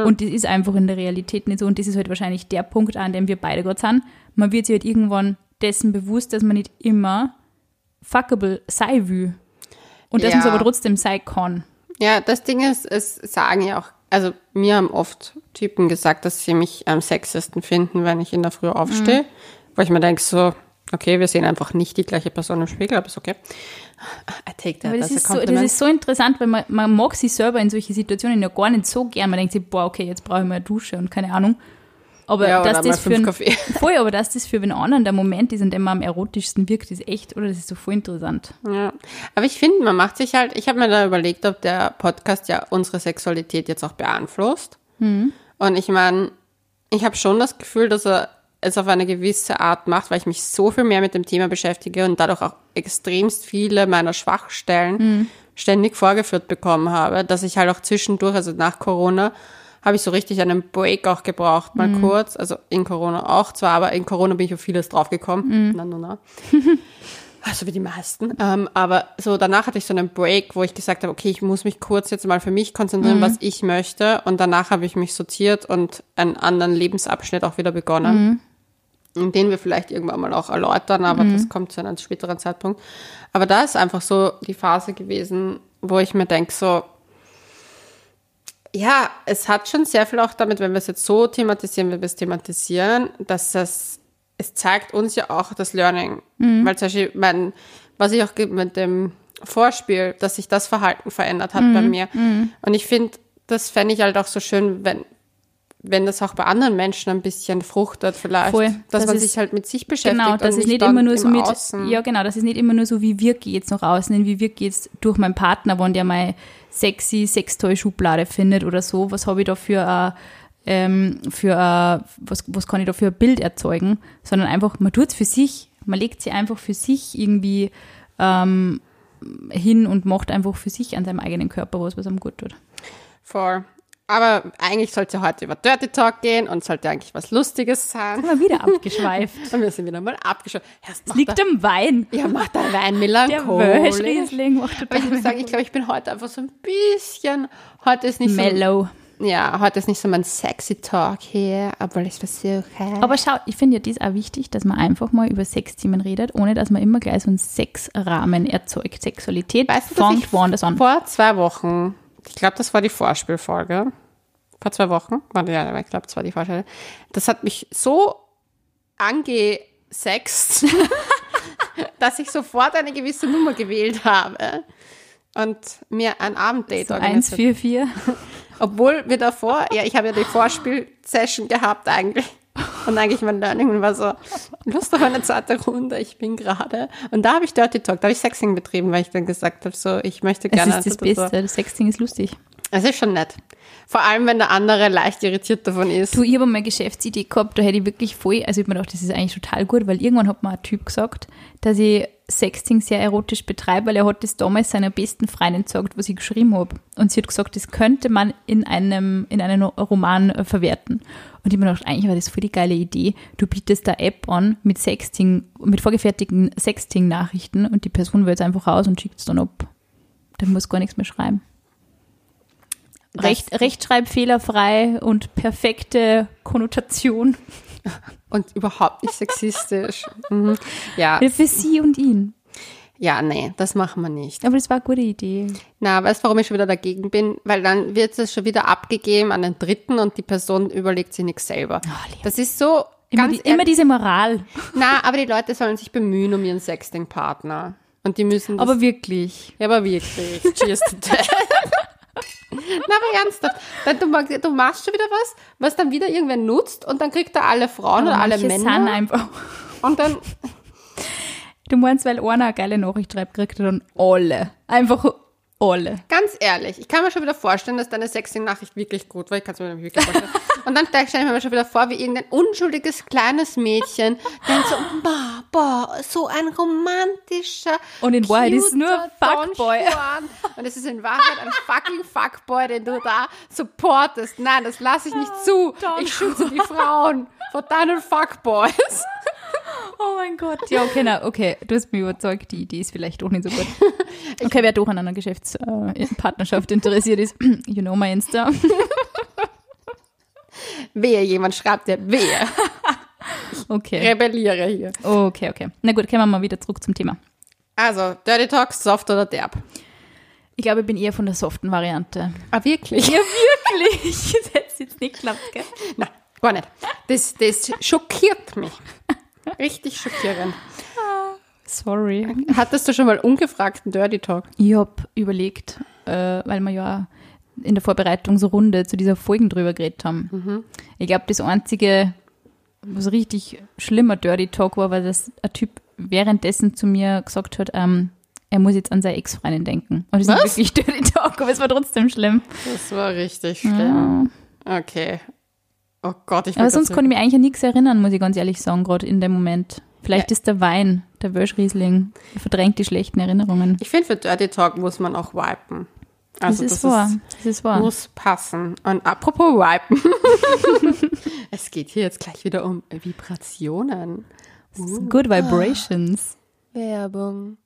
Und das ist einfach in der Realität nicht so. Und das ist halt wahrscheinlich der Punkt, an dem wir beide gerade sind. Man wird sich halt irgendwann dessen bewusst, dass man nicht immer fuckable sein will. Und dass Ja. man es aber trotzdem sein kann. Ja, das Ding ist, es sagen ja auch, also mir haben oft Typen gesagt, dass sie mich am sexesten finden, wenn ich in der Früh aufstehe. Wo ich mir denke, so, okay, wir sehen einfach nicht die gleiche Person im Spiegel, aber ist okay. I take that Aber das ist, so, das ist so interessant, weil man, man mag sich selber in solche Situationen ja gar nicht so gern. Man denkt sich, boah, okay, jetzt brauche ich mal eine Dusche und keine Ahnung. Aber ja, dass das für einen, voll, aber dass das für den anderen der Moment ist, in dem man am erotischsten wirkt, ist echt, oder das ist so voll interessant. Ja, aber ich finde, man macht sich halt, ich habe mir da überlegt, ob der Podcast ja unsere Sexualität jetzt auch beeinflusst. Mhm. Und ich meine, ich habe schon das Gefühl, dass er es auf eine gewisse Art macht, weil ich mich so viel mehr mit dem Thema beschäftige und dadurch auch extremst viele meiner Schwachstellen Mhm. ständig vorgeführt bekommen habe, dass ich halt auch zwischendurch, also nach Corona, habe ich so richtig einen Break auch gebraucht, mal Mhm. kurz. Also in Corona auch zwar, aber in Corona bin ich auf vieles draufgekommen. Mhm. Na, na, na. Also wie die meisten. Ähm, aber so danach hatte ich so einen Break, wo ich gesagt habe, okay, ich muss mich kurz jetzt mal für mich konzentrieren, was ich möchte. Und danach habe ich mich sortiert und einen anderen Lebensabschnitt auch wieder begonnen. Den wir vielleicht irgendwann mal auch erläutern, aber das kommt zu einem späteren Zeitpunkt. Aber da ist einfach so die Phase gewesen, wo ich mir denke, so, ja, es hat schon sehr viel auch damit, wenn wir es jetzt so thematisieren, wie wir es thematisieren, dass das, es zeigt uns ja auch das Learning. Weil zum Beispiel, mein, was ich auch mit dem Vorspiel, dass sich das Verhalten verändert hat bei mir. Und ich finde, das fände ich halt auch so schön, wenn, wenn das auch bei anderen Menschen ein bisschen fruchtet vielleicht. Voll. Dass Das man ist- sich halt mit sich beschäftigt. Genau, und es nicht immer nur so mit, Außen. ja genau, dass es nicht immer nur so, wie wirke ich jetzt nach außen, wie wirke ich jetzt durch meinen Partner, wenn der meine sexy Sextoy-Schublade findet oder so, was habe ich da für ein, ähm, für ein, was, was kann ich da für ein Bild erzeugen, sondern einfach, man tut es für sich, man legt sie einfach für sich irgendwie ähm, hin und macht einfach für sich an seinem eigenen Körper was, was einem gut tut. Voll. Aber eigentlich sollte heute über Dirty Talk gehen und sollte eigentlich was Lustiges sein. Immer wieder abgeschweift. Und wir sind wieder mal abgeschaut. Erst Es liegt am Wein. ja, macht der Wein Der melancholisch. Wölschriesling macht Aber ich muss sagen, ich glaube, ich bin heute einfach so ein bisschen, heute ist nicht mellow. so, ja, heute ist nicht so mein sexy Talk hier, obwohl ich versuche. Aber schau, ich finde ja das auch wichtig, dass man einfach mal über Sexthemen redet, ohne dass man immer gleich so einen Sexrahmen erzeugt. Sexualität Weißt du, fängt woanders an. vor zwei Wochen, ich glaube, das war die Vorspielfolge, vor zwei Wochen, warte, ja, ich glaube, das war die Vorspiel, das hat mich so angesext, dass ich sofort eine gewisse Nummer gewählt habe und mir ein Abenddate organisiert 144. Obwohl wir davor, ja, ich habe ja die Vorspiel-Session gehabt eigentlich. Und eigentlich mein Learning war so, Lust auf eine zweite Runde, ich bin gerade. Und da habe ich Dirty Talk, da habe ich Sexing betrieben, weil ich dann gesagt habe, so, ich möchte gerne. Das ist das Beste, das Sexting ist lustig. Es ist schon nett. Vor allem, wenn der andere leicht irritiert davon ist. Du, ich habe mal Geschäftsidee gehabt, da hätte ich wirklich voll, also ich habe mir gedacht, das ist eigentlich total gut, weil irgendwann hat mir ein Typ gesagt, dass ich Sexting sehr erotisch betreibe, weil er hat das damals seiner besten Freundin gesagt, was ich geschrieben habe. Und sie hat gesagt, das könnte man in einem, in einem Roman verwerten. Und ich mir gedacht, eigentlich war das voll die geile Idee. Du bietest da App an mit Sexting, mit vorgefertigten Sexting-Nachrichten und die Person wählt es einfach aus und schickt es dann ab. Da muss gar nichts mehr schreiben. Recht, rechtschreibfehlerfrei und perfekte Konnotation. Und überhaupt nicht sexistisch. mhm. Ja. Für sie und ihn. Ja, nee, das machen wir nicht. Aber das war eine gute Idee. Na, weißt du, warum ich schon wieder dagegen bin? Weil dann wird es schon wieder abgegeben an den Dritten und die Person überlegt sich nichts selber. Oh, das ist so Immer, die, immer diese Moral. Na, aber die Leute sollen sich bemühen um ihren Sexting-Partner. Und die müssen Aber wirklich. Ja, aber wirklich. Cheers to that. Na, aber ernsthaft. Dann, du, du machst schon wieder was, was dann wieder irgendwer nutzt und dann kriegt er alle Frauen oder alle Manche sind Männer. einfach. Und dann, Du meinst, weil einer eine geile Nachricht schreibt, kriegt er dann alle. Einfach alle. ganz ehrlich, ich kann mir schon wieder vorstellen, dass deine Sexting-Nachricht wirklich gut war. Ich kann es mir nämlich wirklich vorstellen. Und dann stelle ich mir schon wieder vor, wie irgendein unschuldiges kleines Mädchen denkt so, boah, boah, so ein romantischer, Und in Wahrheit ist nur Fuckboy. Und es ist in Wahrheit ein fucking Fuckboy, den du da supportest. Nein, das lasse ich nicht zu. Don Ich schütze die Frauen vor deinen Fuckboys. Oh mein Gott. Ja, okay, na, okay. Du hast mich überzeugt, die Idee ist vielleicht auch nicht so gut. Okay, wer doch an einer Geschäftspartnerschaft interessiert ist, you know my Insta. Wehe, jemand schreibt dir, wehe. Okay. Rebelliere hier. Okay, okay. Na gut, kommen wir mal wieder zurück zum Thema. Also, Dirty Talk, soft oder derb? Ich glaube, ich bin eher von der soften Variante. Ah, wirklich? Ja, wirklich. Das hätte jetzt nicht geklappt, gell? Nein, gar nicht. Das, das schockiert mich. Richtig schockierend. Sorry. Hattest du schon mal ungefragten Dirty Talk? Ich habe überlegt, äh, weil wir ja in der Vorbereitungsrunde zu dieser Folgen drüber geredet haben. Ich glaube, das einzige, was richtig schlimmer Dirty Talk war, war, dass ein Typ währenddessen zu mir gesagt hat, ähm, er muss jetzt an seine Ex-Freundin denken. Und das Was? ist wirklich Dirty Talk, aber es war trotzdem schlimm. Das war richtig schlimm. Okay. Oh Gott, ich Aber sonst konnte ich mich eigentlich an nichts erinnern, muss ich ganz ehrlich sagen, gerade in dem Moment. Vielleicht ist der Wein, der Wölschriesling, verdrängt die schlechten Erinnerungen. Ich finde, für Dirty Talk muss man auch wipen. Also das ist wahr. Das ist wahr. muss passen. Und apropos wipen. es geht hier jetzt gleich wieder um Vibrationen. Good Vibrations. Werbung.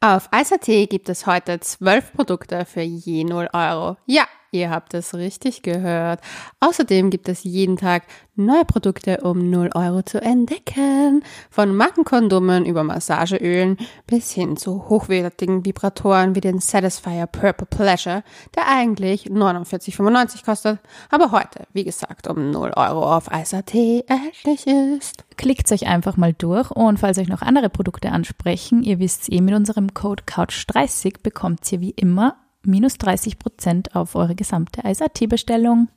Auf Eis.at gibt es heute zwölf Produkte für je 0 Euro. Ja, ihr habt es richtig gehört. Außerdem gibt es jeden Tag neue Produkte um 0 Euro zu entdecken. Von Markenkondomen über Massageölen bis hin zu hochwertigen Vibratoren wie den Satisfier Purple Pleasure, der eigentlich 49,95 kostet, aber heute, wie gesagt, um 0 Euro auf Eis.at erhältlich ist. Klickt euch einfach mal durch und falls euch noch andere Produkte ansprechen, ihr wisst eh, mit unserem Code COUCH30 bekommt ihr wie immer minus 30% auf eure gesamte Eis.at-Bestellung.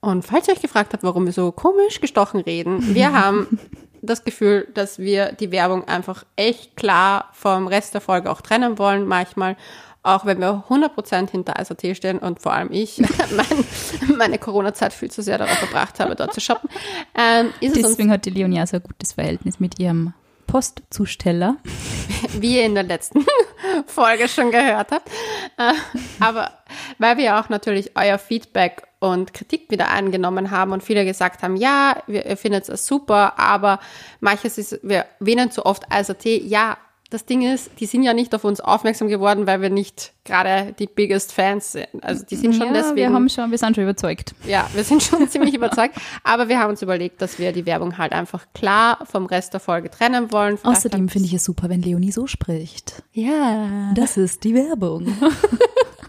Und falls ihr euch gefragt habt, warum wir so komisch gestochen reden, wir haben das Gefühl, dass wir die Werbung einfach echt klar vom Rest der Folge auch trennen wollen, manchmal. Auch wenn wir 100% hinter ISAT stehen und vor allem ich mein, meine Corona-Zeit viel zu sehr darauf verbracht habe, dort zu shoppen, ähm, ist es uns Deswegen hat die Leonie ja so ein gutes Verhältnis mit ihrem Postzusteller. wie ihr in der letzten Folge schon gehört habt. Äh, Aber weil wir auch natürlich euer Feedback und Kritik wieder angenommen haben und viele gesagt haben, ja, ihr findet es super, aber manches ist, wir wählen zu oft ISAT. Ja, das Ding ist, die sind ja nicht auf uns aufmerksam geworden, weil wir nicht gerade die biggest Fans sind. Also die sind schon ja, deswegen. wir haben schon, wir sind schon überzeugt. Ja, wir sind schon ziemlich überzeugt. Aber wir haben uns überlegt, dass wir die Werbung halt einfach klar vom Rest der Folge trennen wollen. Außerdem finde ich es super, wenn Leonie so spricht. Ja. Das ist die Werbung.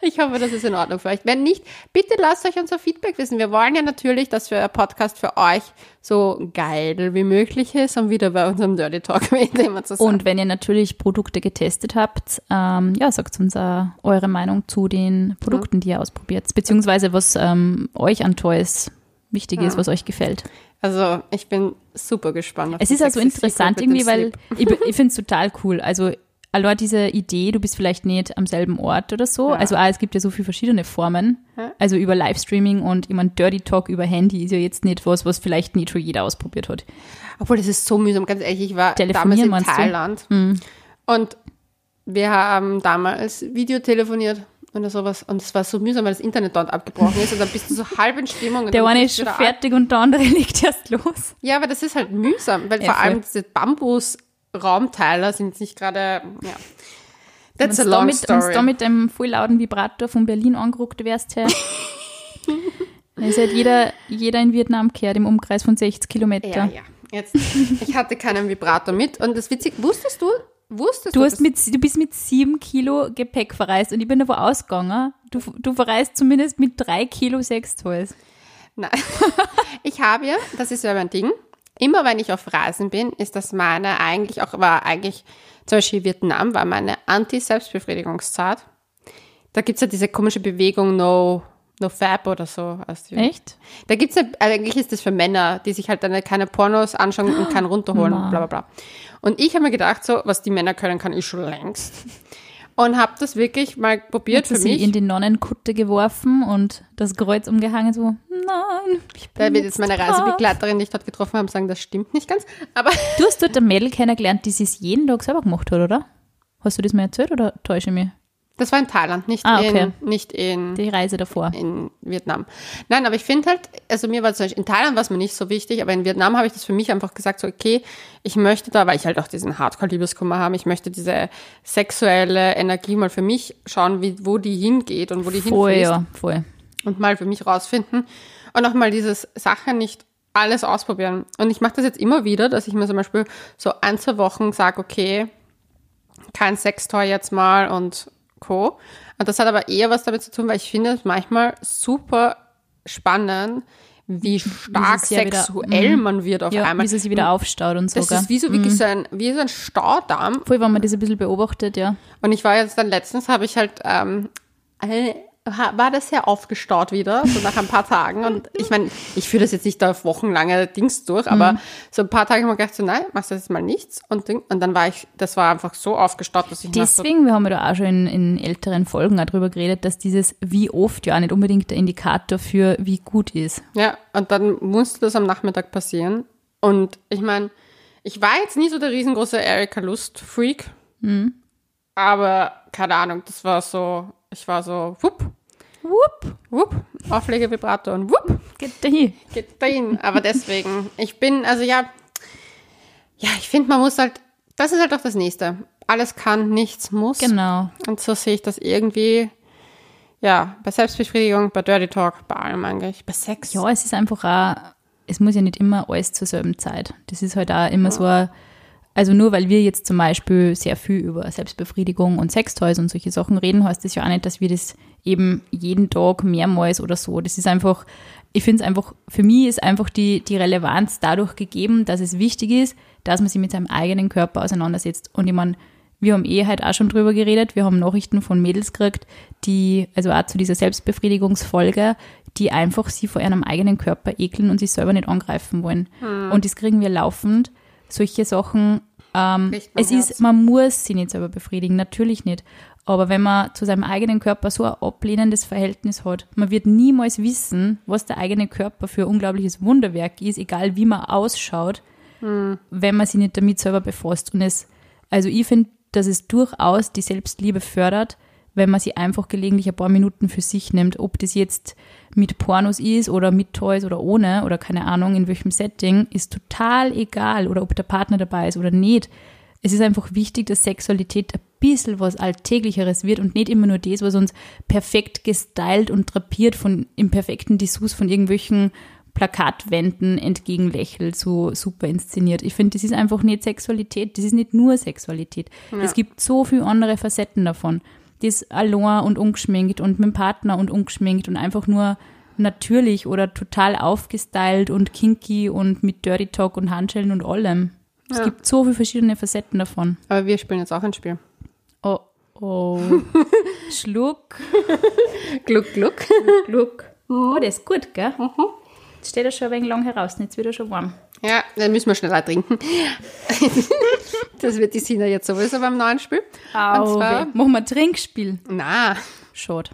Ich hoffe, das ist in Ordnung für euch. Wenn nicht, bitte lasst euch unser Feedback wissen. Wir wollen ja natürlich, dass der Podcast für euch so geil wie möglich ist und wieder bei unserem Dirty Talk mit immer zusammen. Und wenn ihr natürlich Produkte getestet habt, ähm, ja, sagt uns äh, eure Meinung zu den Produkten, die ihr ausprobiert, beziehungsweise was ähm, euch an Toys wichtig ist, was euch gefällt. Also ich bin super gespannt. Es ist also interessant irgendwie, weil ich, ich finde es total cool. Also allein diese Idee, du bist vielleicht nicht am selben Ort oder so. Ja. Also ah, es gibt ja so viele verschiedene Formen. Ja. Also über Livestreaming und ich mein, Dirty Talk über Handy ist ja jetzt nicht was, was vielleicht nicht schon jeder ausprobiert hat. Obwohl, das ist so mühsam, ganz ehrlich, ich war damals in? Thailand und wir haben damals Video telefoniert oder sowas und es war so mühsam, weil das Internet dort abgebrochen ist und dann bist du so halb in Stimmung. Und Der eine ist schon wieder ab. fertig und der andere legt erst los. Ja, aber das ist halt mühsam, weil Ja, vor allem diese Bambus-Raumteiler sind nicht gerade, ja. That's a Wenn du long mit, wenn's story. da mit dem voll lauten Vibrator von Berlin angeruckt wärst, hey. dann ist halt jeder, jeder in Vietnam gehört im Umkreis von 60 Kilometer. ja, ja. Jetzt, ich hatte keinen Vibrator mit und das witzig, wusstest du, wusstest Du, du, hast mit, du bist mit sieben Kilo Gepäck verreist und ich bin davon ausgegangen, du, du verreist zumindest mit drei Kilo Sextoys. Nein. Ich habe ja, das ist ja mein Ding, immer wenn ich auf Reisen bin, ist das meine eigentlich auch, war eigentlich, zum Beispiel Vietnam war meine Anti-Selbstbefriedigungszeit. Da gibt's ja diese komische Bewegung No, no Fab oder so. Echt? Da gibt's ja, eigentlich ist das für Männer, die sich halt dann keine Pornos anschauen und keinen runterholen, bla bla bla. Und ich habe mir gedacht, so, was die Männer können, kann ich schon längst. Und habe das wirklich mal probiert Hat für sie mich. in die Nonnenkutte geworfen und das Kreuz umgehangen, so, nein, ich bin Da wird jetzt meine brav. Reisebegleiterin, die ich dort getroffen habe, sagen, das stimmt nicht ganz. Aber Du hast dort ein Mädel kennengelernt, die es jeden Tag selber gemacht hat, oder? Hast du das mal erzählt oder täusche ich mich? Das war in Thailand, nicht, Ah, okay. in, nicht in, Die Reise davor. in Vietnam. Nein, aber ich finde halt, also mir war zum Beispiel, in Thailand war es mir nicht so wichtig, aber in Vietnam habe ich das für mich einfach gesagt, so okay, ich möchte da, weil ich halt auch diesen Hardcore-Liebeskummer habe, ich möchte diese sexuelle Energie mal für mich schauen, wie, wo die hingeht und wo die Voll, hinfließt ja, voll. und mal für mich rausfinden und auch mal dieses Sachen nicht alles ausprobieren. Und ich mache das jetzt immer wieder, dass ich mir zum Beispiel so ein, zwei Wochen sage, okay, kein Sextoy jetzt mal und Co. Und das hat aber eher was damit zu tun, weil ich finde es manchmal super spannend, wie stark ja wieder- sexuell man wird auf Ja, einmal. wie sie sich wieder aufstaut und so. das gell? ist wie so wirklich so ein, wie so ein Staudamm. Voll, wenn man das ein bisschen beobachtet, ja. Und ich war jetzt dann letztens, habe ich halt, ähm, äh, war das sehr aufgestaut wieder, so nach ein paar Tagen. Und ich meine, ich führe das jetzt nicht auf wochenlange Dings durch, aber Mhm. so ein paar Tage habe ich mir gedacht, so, nein, machst du jetzt mal nichts. Und, und dann war ich, das war einfach so aufgestaut, dass ich Deswegen, wir haben ja da auch schon in, in älteren Folgen auch drüber geredet, dass dieses wie oft ja auch nicht unbedingt der Indikator für wie gut ist. ja, und dann musste das am Nachmittag passieren. Und ich meine, ich war jetzt nie so der riesengroße Erika Lust-Freak, Mhm. aber keine Ahnung, das war so, ich war so, wupp, Wupp, wupp, Auflegevibrator und wupp, geht da hin. geht dahin. Aber deswegen, ich bin, also ja, ja, ich finde, man muss halt, das ist halt auch das Nächste. Alles kann, nichts muss. Genau. Und so sehe ich das irgendwie, ja, bei Selbstbefriedigung, bei Dirty Talk, bei allem eigentlich, bei Sex. Ja, es ist einfach auch, es muss ja nicht immer alles zur selben Zeit. Das ist halt auch immer so ein, also nur weil wir jetzt zum Beispiel sehr viel über Selbstbefriedigung und Sextoys und solche Sachen reden, heißt das ja auch nicht, dass wir das eben jeden Tag mehrmals oder so. Das ist einfach, ich finde es einfach, für mich ist einfach die, die Relevanz dadurch gegeben, dass es wichtig ist, dass man sich mit seinem eigenen Körper auseinandersetzt. Und ich meine, wir haben eh halt auch schon drüber geredet. Wir haben Nachrichten von Mädels gekriegt, die, also auch zu dieser Selbstbefriedigungsfolge, die einfach sie vor ihrem eigenen Körper ekeln und sich selber nicht angreifen wollen. Und das kriegen wir laufend. Solche Sachen, ähm, es Herz. ist, man muss sie nicht selber befriedigen, natürlich nicht. Aber wenn man zu seinem eigenen Körper so ein ablehnendes Verhältnis hat, man wird niemals wissen, was der eigene Körper für ein unglaubliches Wunderwerk ist, egal wie man ausschaut, wenn man sich nicht damit selber befasst. Und es, also ich finde, dass es durchaus die Selbstliebe fördert, wenn man sie einfach gelegentlich ein paar Minuten für sich nimmt, ob das jetzt mit Pornos ist oder mit Toys oder ohne oder keine Ahnung in welchem Setting, ist total egal oder ob der Partner dabei ist oder nicht. Es ist einfach wichtig, dass Sexualität ein bisschen was Alltäglicheres wird und nicht immer nur das, was uns perfekt gestylt und drapiert von im perfekten Dessous von irgendwelchen Plakatwänden entgegenlächelt, so super inszeniert. Ich finde, das ist einfach nicht Sexualität, das ist nicht nur Sexualität. Es gibt so viele andere Facetten davon. Die ist allein und ungeschminkt und mit dem Partner und ungeschminkt und einfach nur natürlich oder total aufgestylt und kinky und mit Dirty Talk und Handschellen und allem. Es Ja. gibt so viele verschiedene Facetten davon. Aber wir spielen jetzt auch ein Spiel. Oh, oh. Schluck, Gluck, gluck. Gluck. Oh, das ist gut, gell? Jetzt steht er schon ein wenig lang heraus, jetzt wird er schon warm. Ja, dann müssen wir schneller trinken. das wird die Sina jetzt sowieso beim neuen Spiel. Und zwar, machen wir ein Trinkspiel. na, Schade.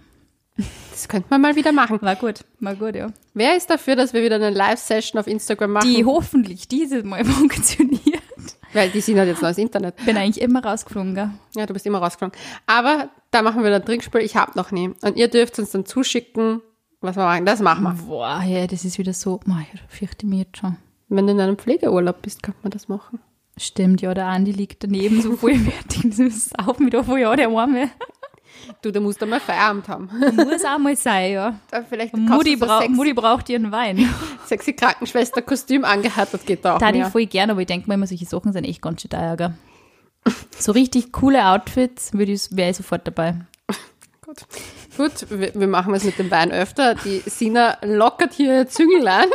das könnte man mal wieder machen. War gut, war gut, ja. Wer ist dafür, dass wir wieder eine Live-Session auf Instagram machen? Die hoffentlich dieses Mal funktioniert. Weil die Sina hat jetzt neues Internet. Bin eigentlich immer rausgeflogen, gell? Ja, du bist immer rausgeflogen. Aber da machen wir dann ein Trinkspiel. Ich habe noch nie. Und ihr dürft uns dann zuschicken, was wir machen. Das machen wir. Boah, ja, das ist wieder so, Mei, ich fürchte mich jetzt schon. Wenn du in einem Pflegeurlaub bist, kann man das machen. Stimmt, ja, der Andi liegt daneben so vollwertig. Das ist auf mit auf, ja, der Arme. Du, da musst du mal Feierabend haben. Muss auch mal sein, ja. Da Vielleicht Mutti, du so Mutti braucht ihren Wein. sexy Krankenschwester-Kostüm angehärtet, geht da auch Da ich voll gerne, aber ich denke mir immer, solche Sachen sind echt ganz schön teuer, gell? So richtig coole Outfits wäre ich sofort dabei. Gut, Gut wir, wir machen es mit dem Wein öfter. Die Sina lockert hier Zünglein.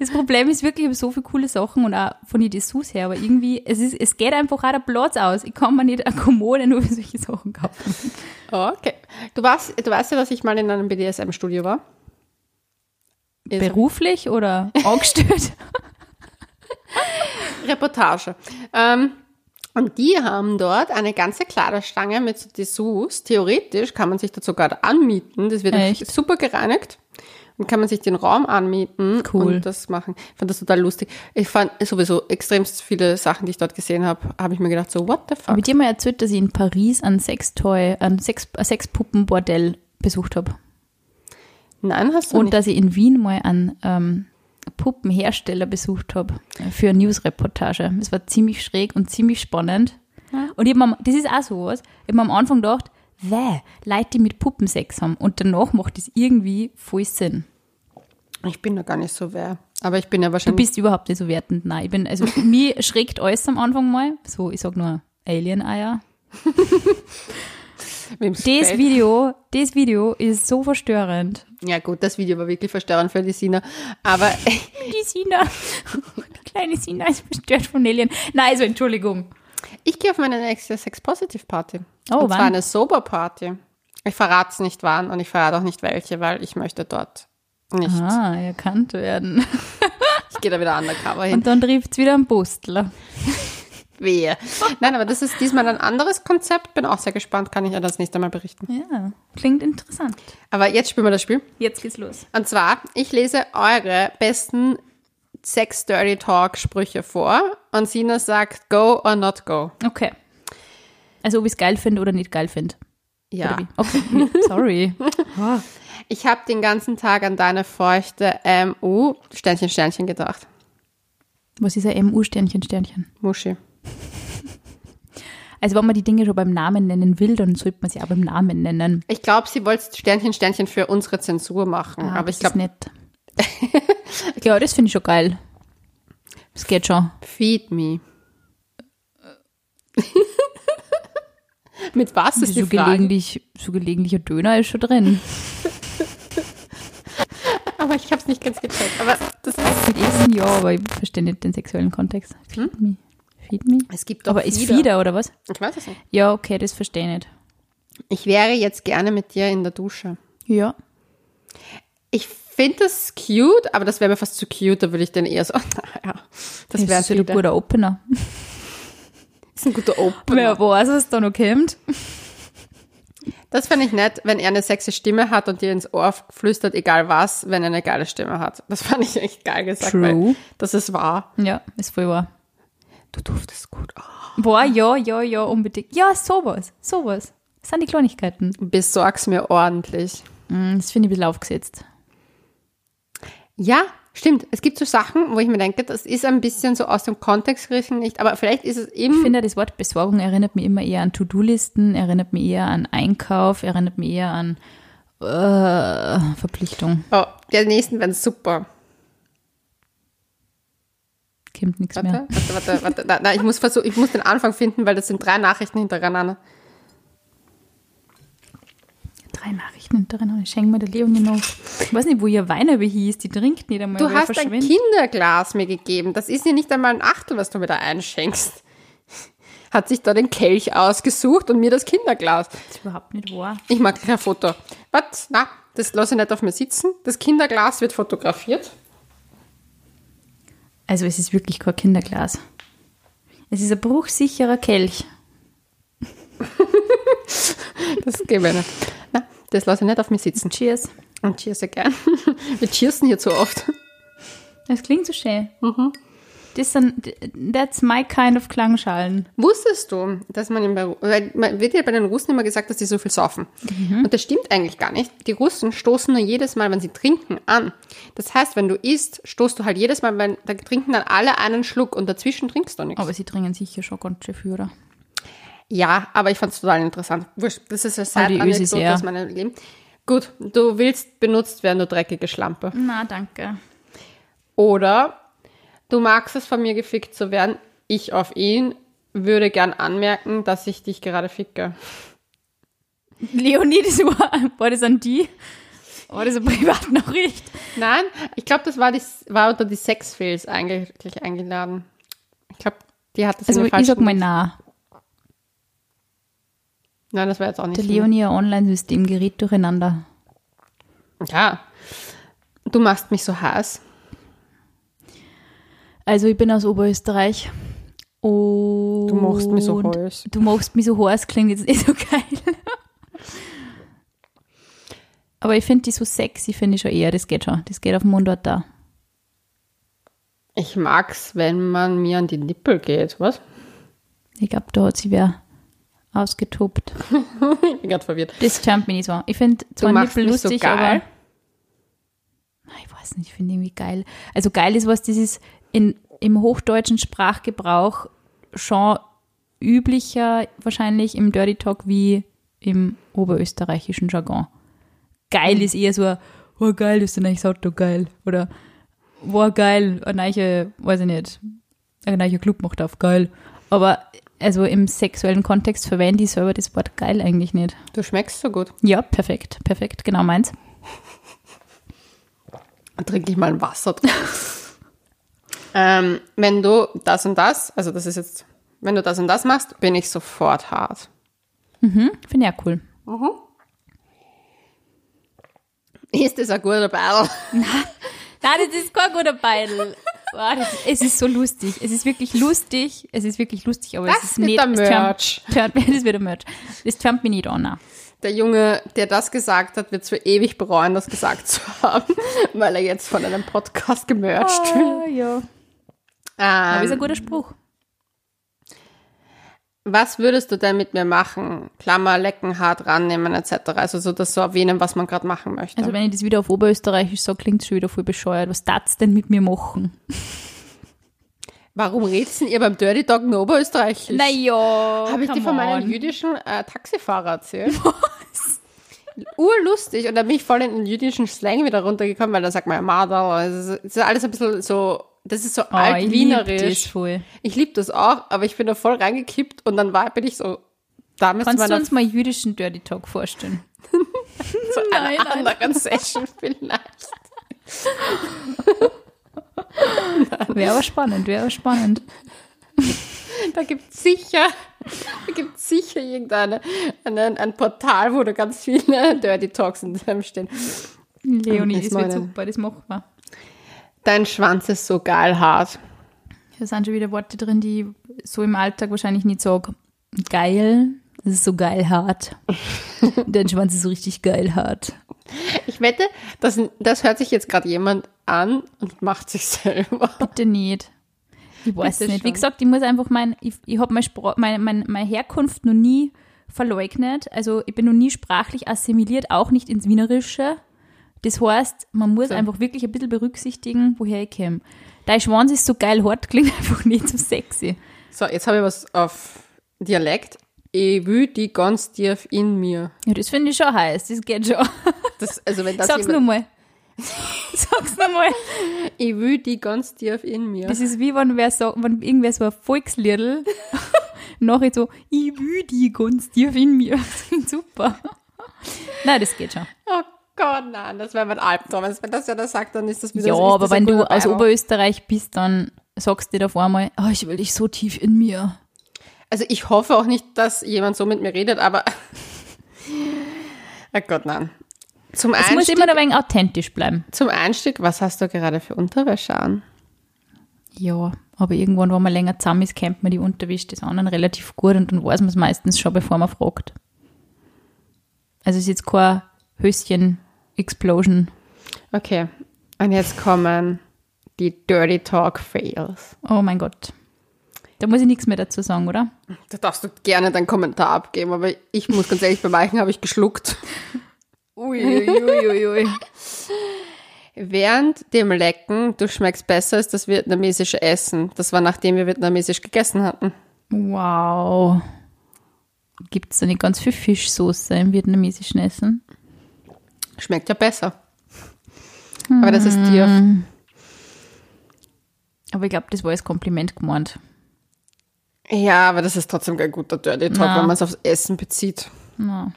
Das Problem ist wirklich, ich habe so viele coole Sachen und auch von den Dessous her, aber irgendwie, es, ist, es geht einfach auch der Platz aus. Ich kann mir nicht eine Kommode nur für solche Sachen kaufen. Okay. Du, warst, du weißt ja, dass ich mal in einem BDSM-Studio war. Beruflich oder angestellt? Reportage. Ähm, und die haben dort eine ganze Kleiderstange mit so Dessous. Theoretisch kann man sich das sogar anmieten. Das wird Echt? super gereinigt. Und kann man sich den Raum anmieten Cool. und das machen. Ich fand das total lustig. Ich fand sowieso extremst viele Sachen, die ich dort gesehen habe, habe ich mir gedacht, so, what the fuck? Habe ich dir mal erzählt, dass ich in Paris ein Sextoy, ein Sex, ein Sexpuppenbordell besucht habe? Nein, hast du Und nicht. dass ich in Wien mal einen ähm, Puppenhersteller besucht habe für eine Newsreportage. Es war ziemlich schräg und ziemlich spannend. Und ich hab mir, das ist auch sowas, ich habe mir am Anfang gedacht, weh, Leute, die mit Puppen Sex haben. Und danach macht das irgendwie voll Sinn. Ich bin da gar nicht so wer. Aber ich bin ja Du wahrscheinlich. bist überhaupt nicht so wertend. Nein, ich bin, also mir schreckt alles am Anfang mal. So, ich sag nur Alien-Eier. Das. Video, das Video ist so verstörend. Ja gut, das Video war wirklich verstörend für die Sina. Aber Die Sina, die kleine Sina ist verstört von Alien. Nein, also Entschuldigung. ich gehe auf meine nächste Sex-Positive-Party. Oh, und zwar wann? eine Sober-Party. Ich verrate es nicht wann und ich verrate auch nicht welche, weil ich möchte dort nicht. Ah, erkannt werden. Ich gehe da wieder undercover hin. Und dann trifft es wieder einen Postler. Wehe. Nein, aber das ist diesmal ein anderes Konzept. Bin auch sehr gespannt, kann ich ja das nächste Mal berichten. Ja, klingt interessant. Aber jetzt spielen wir das Spiel. Jetzt geht's los. Und zwar, ich lese eure besten Sex Dirty Talk Sprüche vor und Sina sagt go or not go. Okay. Also, ob ich es geil finde oder nicht geil finde. Ja. Okay, sorry. Ich habe den ganzen Tag an deine feuchte MU Sternchen Sternchen gedacht. Was ist ein MU Sternchen Sternchen? Muschi. Also, wenn man die Dinge schon beim Namen nennen will, dann sollte man sie auch beim Namen nennen. Ich glaube, sie wollte Sternchen Sternchen für unsere Zensur machen, Ah, aber ich glaube, nett. ja, das finde ich schon geil. Das geht schon. feed me. Mit was ist die so, Frage? gelegentlich, so gelegentlicher Döner ist schon drin. Aber ich habe es nicht ganz gecheckt. Aber das Mit Essen ja, aber ich verstehe nicht den sexuellen Kontext. Feed me. Feed me. es gibt doch Aber ist Fieder. Fieder oder was? Ich weiß es nicht. Ja, okay, das verstehe ich nicht. Ich wäre jetzt gerne mit dir in der Dusche. Ja. Ich finde das cute, aber das wäre mir fast zu cute, da würde ich dann eher so, naja, das Das wäre ja ein guter Opener. ist ein guter Opener. Wer weiß, was da noch kommt. Das fände ich nett, wenn er eine sexy Stimme hat und dir ins Ohr flüstert, egal was, wenn er eine geile Stimme hat. Das fand ich echt geil gesagt, True. das ist wahr. Ja, ist voll wahr. Du duftest gut. Oh. Boah, ja, ja, ja, unbedingt. Ja, sowas, sowas. Das sind die Kleinigkeiten. Besorg's mir ordentlich. Mm, Das finde ich ein bisschen aufgesetzt. Ja, stimmt. Es gibt so Sachen, wo ich mir denke, das ist ein bisschen so aus dem Kontext gerissen, nicht, aber vielleicht ist es Ich eben, finde, das Wort Besorgung erinnert mich immer eher an To-Do-Listen, erinnert mich eher an Einkauf, erinnert mich eher an äh, Verpflichtung. oh, der nächsten wären super. Kommt nichts mehr. Warte, warte, warte, warte. Na, na, ich muss versuchen, ich muss den Anfang finden, weil das sind drei Nachrichten hintereinander. drei Nachrichten drin. Ich schenke mir der Leonie noch. Ich weiß nicht, wo ihr Weiner hieß. Die trinkt nicht einmal. Du hast ein. Kinderglas mir gegeben. Das ist ja nicht einmal ein Achtel, was du mir da einschenkst. Hat sich da den Kelch ausgesucht und mir das Kinderglas. Das ist überhaupt nicht wahr. Ich mag kein Foto. Was? Na, das lasse ich nicht auf mir sitzen. Das Kinderglas wird fotografiert. Also es ist wirklich kein Kinderglas. Es ist ein bruchsicherer Kelch. Das gebe ich nicht. Na, das lasse ich nicht auf mir sitzen. Cheers. Und cheers gern. Wir cheersen hier zu oft. Das klingt so schön. Das sind, that's my kind of Klangschalen. Wusstest du, dass man, weil man wird ja bei den Russen immer gesagt, dass die so viel saufen. Und das stimmt eigentlich gar nicht. Die Russen stoßen nur jedes Mal, wenn sie trinken, an. Das heißt, wenn du isst, stoßt du halt jedes Mal, wenn, da trinken dann alle einen Schluck und dazwischen trinkst du nichts. Aber sie trinken sicher schon ganz schön Führer. Ja, aber ich fand es total interessant. Wurscht, Das ist eine Ösis Side-Anekdote aus meinem Leben. Gut, du willst benutzt werden, du dreckige Schlampe. Na, danke. Oder du magst es von mir gefickt zu werden. Ich auf ihn würde gern anmerken, dass ich dich gerade ficke. Leonie, das war, war das an die? War das eine Privatnachricht? Nein, ich glaube, das war, die, war unter die Sexfails eigentlich eingeladen. Ich glaube, die hat das Also ich sag mal na. Nein, das war jetzt auch nicht. Der so. Leonie Online-System gerät durcheinander. Ja. Du machst mich so heiß. Also ich bin aus Oberösterreich. Und Du machst mich so heiß. Du machst mich so heiß, klingt jetzt nicht so geil. Aber ich finde die so sexy, finde ich schon eher. Das geht schon. Das geht auf den Mundort da. Ich mag's, wenn man mir an die Nippel geht. Was? Ich glaube, da hat sie wer ausgetobt. Ich bin gerade verwirrt. Das charmt mich nicht so. Ich finde zwar Nippel so lustig, geil. aber Nein, ich weiß nicht, ich finde irgendwie geil. Also geil ist was, das ist in, im hochdeutschen Sprachgebrauch schon üblicher wahrscheinlich im Dirty Talk wie im oberösterreichischen Jargon. Geil ist eher so, ein, oh geil, ist ein Auto, geil. Oder, wow, geil, ein neuer, weiß ich nicht, ein neuer Club macht auf, geil. Aber also im sexuellen Kontext verwende ich selber das Wort geil eigentlich nicht. Du schmeckst so gut. Ja, perfekt, perfekt, genau meins. Dann trinke ich mal ein Wasser drauf. ähm, wenn du das und das, also das ist jetzt, wenn du das und das machst, bin ich sofort hart. Mhm, finde ich auch cool. Ist das ein guter Ball? Nein, das ist kein guter Beidel. Boah, das, es ist so lustig. Es ist wirklich lustig. Es ist wirklich lustig, aber Das es ist nicht. der es turnt- Merch. turnt- Das wird der Merch. Das turnt mich nicht an. Der Junge, der das gesagt hat, wird für ewig bereuen, das gesagt zu haben, weil er jetzt von einem Podcast gemercht wird. Ah, ja. Aber ist ein Ähm, guter Spruch. was würdest du denn mit mir machen? Klammer, lecken, hart rannehmen, etc. Also so das so erwähnen, was man gerade machen möchte. Also wenn ich das wieder auf Oberösterreichisch sage, klingt es schon wieder voll bescheuert. Was darfst denn mit mir machen? Warum redest denn ihr beim Dirty Dog in Oberösterreichisch? Naja, Habe ich dir von meinem jüdischen äh, Taxifahrer erzählt? Was? Urlustig. Und dann bin ich voll in den jüdischen Slang wieder runtergekommen, weil da sagt man ja Madal. Es ist, es ist alles ein bisschen so, das ist so oh, ich lieb das alt-wienerisch. voll. Ich liebe das auch, aber ich bin da voll reingekippt und dann war, bin ich so damit zu Kannst du uns mal jüdischen Dirty Talk vorstellen? zu einer Nein, nein. anderen Session vielleicht. Wäre aber spannend, wäre aber spannend. Da gibt es sicher, da gibt's sicher irgendeine, ein, ein Portal, wo da ganz viele Dirty Talks in dem stehen. Leonie, Das das wird super, das machen wir. Dein Schwanz ist so geil hart. Da sind schon wieder Worte drin, die ich so im Alltag wahrscheinlich nicht sage. Geil, das ist so geil hart. Dein Schwanz ist so richtig geil hart. Ich wette, das, das hört sich jetzt gerade jemand an und macht sich selber. Bitte nicht. Ich weiß Bitte nicht. Wie schon. gesagt, ich muss einfach mein, ich, ich habe meine, meine, meine, meine Herkunft noch nie verleugnet. Also ich bin noch nie sprachlich assimiliert, auch nicht ins Wienerische. Das heißt, man muss einfach wirklich ein bisschen berücksichtigen, woher ich komme. Dein Schwanz ist so geil hart, klingt einfach nicht so sexy. So, jetzt habe ich was auf Dialekt. Ich will die ganz tief in mir. Ja, das finde ich schon heiß, das geht schon. Das, also wenn das Sag's nochmal. Sag's nochmal. Ich will die ganz tief in mir. Das ist wie wenn, wer sagt, wenn irgendwer so ein Volksliedl nachher so, ich will die ganz tief in mir. Das klingt super. Nein, das geht schon. Oh Gott, nein, das wäre mein Albtraum. Also Wenn das ja da sagt, dann ist das wieder Ja, so. ist aber das wenn du aus. Oberösterreich bist, dann sagst du dir auf einmal, oh, ich will dich so tief in mir. Also ich hoffe auch nicht, dass jemand so mit mir redet, aber. oh Gott, nein. Zum Es muss Einstieg, immer ein wenig authentisch bleiben. zum Einstieg, was hast du gerade für Unterwäsche an? Ja, aber irgendwann, wenn man länger zusammen ist, kennt man die Unterwäsche des anderen relativ gut und dann weiß man es meistens schon, bevor man fragt. Also es ist jetzt kein Höschen-Explosion. Okay. Und jetzt kommen die Dirty Talk Fails. Oh mein Gott. Da muss ich nichts mehr dazu sagen, oder? Da darfst du gerne deinen Kommentar abgeben, aber ich muss ganz ehrlich bemerken, habe ich geschluckt. Uiuiuiui. Während dem Lecken, du schmeckst besser, ist das vietnamesische Essen. Das war nachdem wir vietnamesisch gegessen hatten. Wow. Gibt es da nicht ganz viel Fischsoße im vietnamesischen Essen? Schmeckt ja besser. Aber das ist dir. Aber ich glaube, das war als Kompliment gemeint. Ja, aber das ist trotzdem kein guter Dirty Talk, Na. wenn man es aufs Essen bezieht. Na.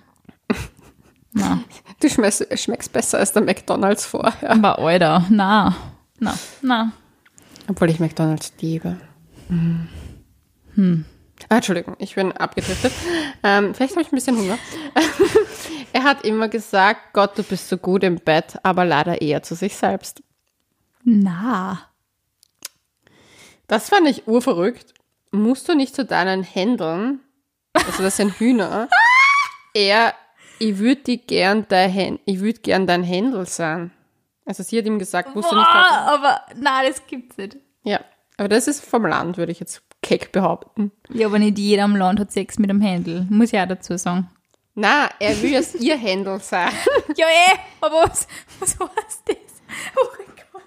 Na. Du schmeckst, schmeckst besser als der McDonalds vorher. Aber Alter, na. Na, na. Obwohl ich McDonalds liebe. Ah, Entschuldigung, ich bin abgedriftet. Ähm, vielleicht habe ich ein bisschen Hunger. er hat immer gesagt, Gott, du bist so gut im Bett, aber leider eher zu sich selbst. Na. Das fand ich urverrückt. Musst du nicht zu deinen Händeln, also das sind Hühner, eher, ich würde gern dein ich würde gern dein Händel sein. Also sie hat ihm gesagt, musst du nicht Boah, aber na, das gibt's nicht. Ja, aber das ist vom Land, würde ich jetzt keck behaupten. Ja, aber nicht jeder am Land hat Sex mit einem Händel. Muss ich auch dazu sagen. Na, er will es ihr Händel sein. Ja, eh, aber was, was heißt das? Oh mein Gott.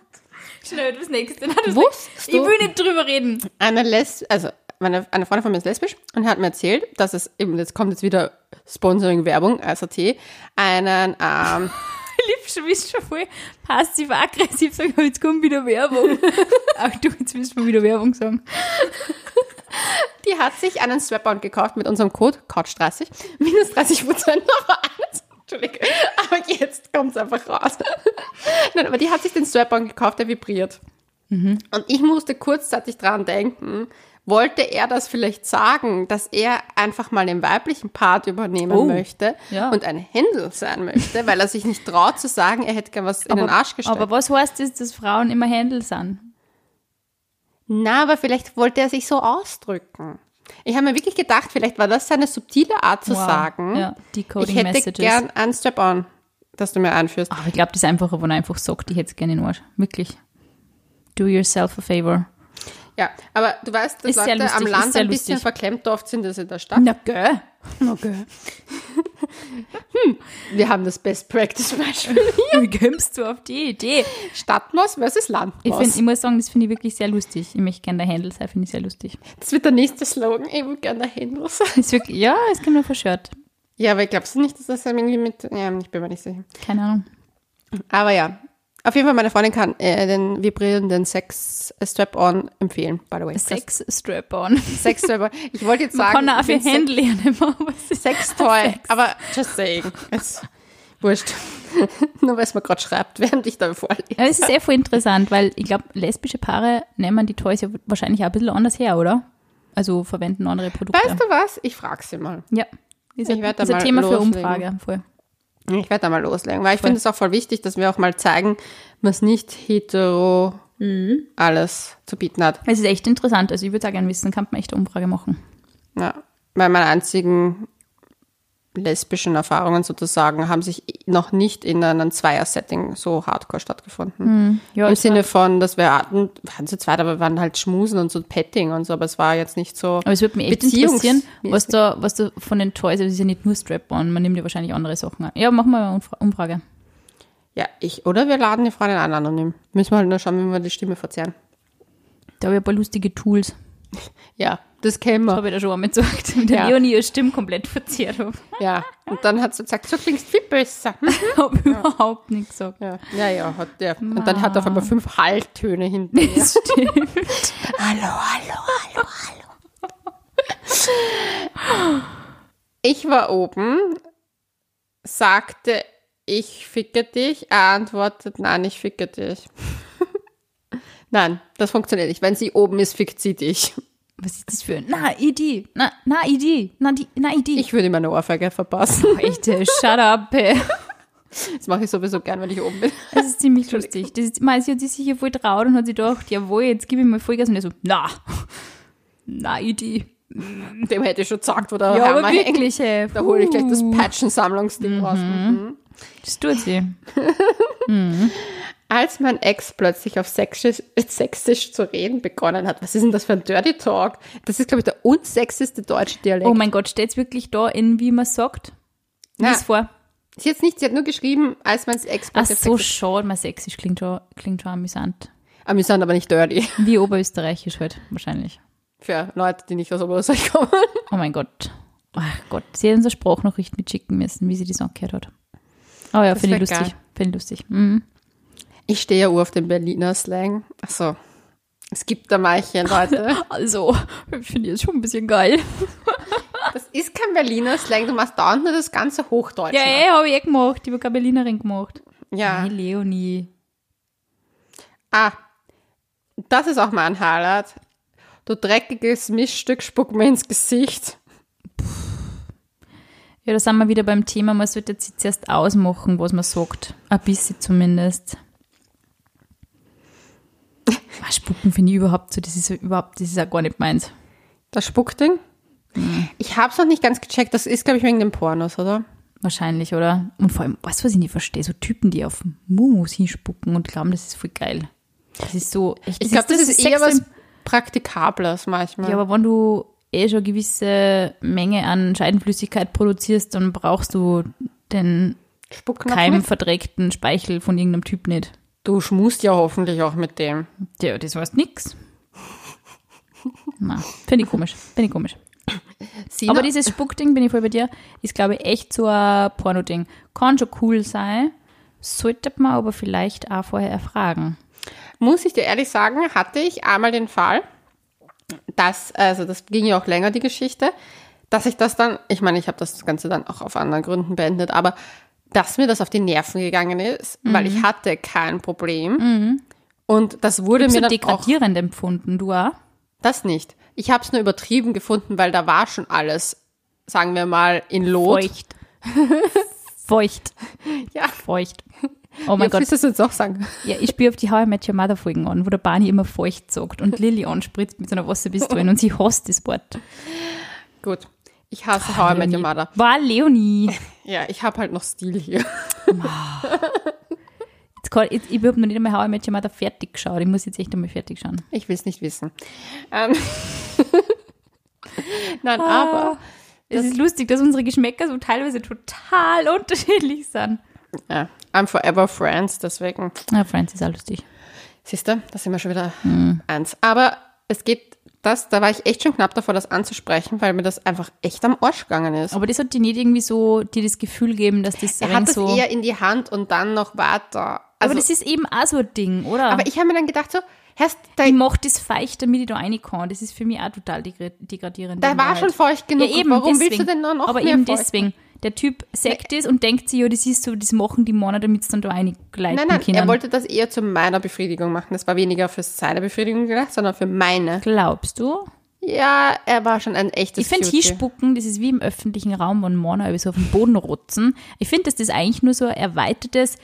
Schnell, das nächste. Nein, das nächste. Ich will nicht drüber reden. Eine Les also meine, eine Freundin von mir ist lesbisch und hat mir erzählt, dass es eben, jetzt kommt jetzt wieder Sponsoring-Werbung, SAT, einen, ähm, Ich liebe schon, bist schon voll passiv-aggressiv sagen, jetzt kommt wieder Werbung. Ach du, jetzt willst du wieder Werbung sagen. die hat sich einen Strap-on gekauft mit unserem Code COUCH30, minus 30 Prozent auf alles. Entschuldigung, aber jetzt kommt es einfach raus. Nein, aber die hat sich den Strap-on gekauft, der vibriert. Und ich musste kurzzeitig dran denken, wollte er das vielleicht sagen, dass er einfach mal den weiblichen Part übernehmen Oh, möchte ja. und ein Händel sein möchte, weil er sich nicht traut zu sagen, er hätte gern was in den Arsch gesteckt. aber was heißt das, dass Frauen immer Händel sind? Na, aber vielleicht wollte er sich so ausdrücken. Ich habe mir wirklich gedacht, vielleicht war das seine subtile Art zu Wow. sagen. Ja, decoding ich hätte messages. gern ein Strap-on, das du mir einführst. Aber ich glaube, das ist einfacher, wenn er einfach sagt, ich hätte es gerne in den Arsch. Wirklich. Do yourself a favor. Ja, aber du weißt, dass Ist Leute lustig, am Land ein bisschen verklemmt oft sind als in der Stadt. Na, gell? Na, gell. hm, wir haben das Best Practice Beispiel. Wie kommst du auf die Idee? Stadtmaus versus Ich, Landmaus. find, ich muss sagen, das finde ich wirklich sehr lustig. Ich möchte gerne der Händel sein, finde ich sehr lustig. das wird der nächste Slogan. Ich will gerne der Händler sein. Ist wirklich, ja, es kommt mir verschört. Ja, aber glaubst du nicht, dass das irgendwie mit... Ja, ich bin mir nicht sicher. Keine Ahnung. Aber ja, auf jeden Fall, meine Freundin kann äh, den vibrierenden Sex-Strap-on empfehlen, by the way. Sex Strap-on. Sex-Strap-on. Ich wollte jetzt Man sagen... kann auch für Händel lernen, aber was ist Sextoy, aber just saying. Ist wurscht. Nur weil es mir gerade schreibt, während ich da vorlese. Ja, es ist eh voll interessant, weil ich glaube, lesbische Paare nehmen die Toys ja wahrscheinlich auch ein bisschen anders her, oder? Also verwenden andere Produkte. Weißt du was? Ich frage sie mal. Ja. Ist Ich ein, werd da ist ein mal Thema für loslegen. Umfrage. Voll. Ich werde da mal loslegen, weil ich finde es auch voll wichtig, dass wir auch mal zeigen, was nicht hetero alles zu bieten hat. Es ist echt interessant. Also ich würde auch gerne wissen, kann man echt eine Umfrage machen. Ja, weil meine einzigen lesbischen Erfahrungen sozusagen haben sich noch nicht in einem Zweier-Setting so hardcore stattgefunden. Ja, Im Sinne von, dass wir hatten, waren zu zweit, aber wir waren halt Schmusen und so Petting und so, aber es war jetzt nicht so. Aber es würde mich echt interessieren, was da, was da von den Toys, also es ist ja nicht nur Strap-on, man nimmt ja wahrscheinlich andere Sachen an. Ja, machen wir eine Umfra- Umfrage. Ja, ich, oder wir laden die Freundin an, anonym. Müssen wir halt nur schauen, wie wir die Stimme verzerren. Da habe ich ein paar lustige Tools. Ja, das kennen wir. Habe ich da schon einmal gesagt, mit der Ja. Leonie ihre Stimme komplett verzerrt habe. Ja, und dann hat sie gesagt, so klingst viel besser. habe überhaupt nicht gesagt. Ja, ja, ja hat der. Und dann hat er auf einmal fünf Halltöne hinten. Das stimmt. hallo, hallo, hallo, hallo. Ich war oben sagte, ich ficke dich, er antwortet, nein, ich ficke dich. nein, das funktioniert nicht. Wenn sie oben ist, fickt sie dich. Was ist das für ein. Na, Idee. Na, na, Idee. Na, die, na, Idee. Ich würde ihm eine Ohrfeige verpassen. Echt, äh, shut up. ey. Das mache ich sowieso gern, wenn ich oben bin. Das ist ziemlich lustig. Das ist, man, sie hat sich sicher voll traut und hat sich gedacht, jawohl, jetzt gib ich mal Vollgas. Und er so, na, na, Idee. Dem hätte ich schon gesagt, wo der Ja, Hammer hängt. wirklich, ey. Da hole ich gleich das. Patchen-Sammlungsding raus. Mhm. Das tut sie. Als mein Ex plötzlich auf Sächsisch, Sächsisch zu reden begonnen hat, was ist denn das für ein Dirty Talk? Das ist, glaube ich, der unsexiste deutsche Dialekt. Oh mein Gott, steht's wirklich da in, wie man sagt? Lies vor. Sie hat nicht, sie hat nur geschrieben, als mein Ex Ach plötzlich so, auf Sächsisch. schade, mein Sächsisch klingt schon, klingt schon amüsant. Amüsant, aber nicht dirty. Wie Oberösterreichisch halt, wahrscheinlich. Für Leute, die nicht aus Oberösterreich kommen. Oh mein Gott. Ach Gott, sie hat uns eine Sprachnachricht mitschicken müssen, wie sie das angehört hat. Oh ja, finde ich lustig. Finde ich lustig. Mhm. Ich stehe ja ur auf den Berliner Slang. Achso. Es gibt da manche Leute. Also, ich finde jetzt schon ein bisschen geil. Das ist kein Berliner Slang, du machst dauernd nur das ganze Hochdeutsch. Ja, ey, habe ich eh gemacht. Ich habe keine Berlinerin gemacht. ja. Hey, Leonie. Ah, das ist auch mein Highlight. Du dreckiges Miststück, spuck mir ins Gesicht. Ja, da sind wir wieder beim Thema, man sollte jetzt zuerst ausmachen, was man sagt. Ein bisschen zumindest. Ah, Spucken finde ich überhaupt so, das ist überhaupt, das ist auch gar nicht meins. Das Spuckding? Ich hab's noch nicht ganz gecheckt. Das ist, glaube ich, wegen den Pornos, oder? Wahrscheinlich, oder? Und vor allem, weißt du, was ich nicht verstehe? So Typen, die auf Mumus hinspucken und glauben, das ist voll geil. Das ist so, echt, Ich glaube, das, ist eher was Praktikables manchmal. Ja, aber wenn du eh schon eine gewisse Menge an Scheidenflüssigkeit produzierst, dann brauchst du den Spucknapf keim mit? verdreckten Speichel von irgendeinem Typ nicht. Du schmust ja hoffentlich auch mit dem. Ja, das heißt nix. Na, finde ich komisch. Finde ich komisch. Sina, Aber dieses Spuckding, bin ich voll bei dir, ist, glaube ich, echt so ein Porno-Ding. Kann schon cool sein, sollte man aber vielleicht auch vorher erfragen. muss ich dir ehrlich sagen, hatte ich einmal den Fall, dass, also das ging ja auch länger, die Geschichte, dass ich das dann, ich meine, ich habe das Ganze dann auch auf anderen Gründen beendet, aber dass mir das auf die Nerven gegangen ist, weil ich hatte kein Problem. Und das wurde So mir dann auch, degradierend empfunden, du auch? das nicht. Ich habe es nur übertrieben gefunden, weil da war schon alles, sagen wir mal, in Lot. Feucht. Feucht. Ja. Feucht. Oh mein Jetzt Gott. es jetzt auch sagen. Ja, ich spiele auf die How I Met Your Mother Folgen an, wo der Barney immer feucht sagt und Lilly anspritzt mit so einer Wasserpistole und sie hasst das Wort. Gut. Ich hasse How I Met Your. Mother. War Leonie. Ja, ich habe halt noch Stil hier. Jetzt kann, ich ich habe noch nicht einmal How I Met Your Mother fertig geschaut. Ich muss jetzt echt einmal fertig schauen. Ich will es nicht wissen. Ähm Nein, Ah. aber Es ist lustig, dass unsere Geschmäcker so teilweise total unterschiedlich sind. ja, I'm forever friends, deswegen, Ja, Friends ist auch lustig. siehst du, da sind wir schon wieder Hm. eins. Aber es geht, das, da war ich echt schon knapp davor, das anzusprechen, weil mir das einfach echt am Arsch gegangen ist. Aber das hat dir nicht irgendwie so dir das Gefühl gegeben, dass das er hat das so. eher in die Hand und dann noch weiter. aber Also, das ist eben auch so ein Ding, oder? aber ich habe mir dann gedacht so, Herst, da, ich mache das feucht, damit ich da rein kann. Das ist für mich auch total degra- degradierend. da war Wahrheit. schon feucht genug. Ja, eben, Warum deswegen. willst du denn noch, noch Aber mehr eben feucht deswegen. Der Typ sagt das und denkt sich, ja, das ist so, das machen die Männer, damit sie dann da reingleiten Nein, nein, können. er wollte das eher zu meiner Befriedigung machen. Das war weniger für seine Befriedigung gedacht, sondern für meine. Glaubst du? Ja, er war schon ein echtes Ich finde, hinspucken, das ist wie im öffentlichen Raum, wenn Männer so auf den Boden rotzen. Ich finde, dass das eigentlich nur so ein erweitertes,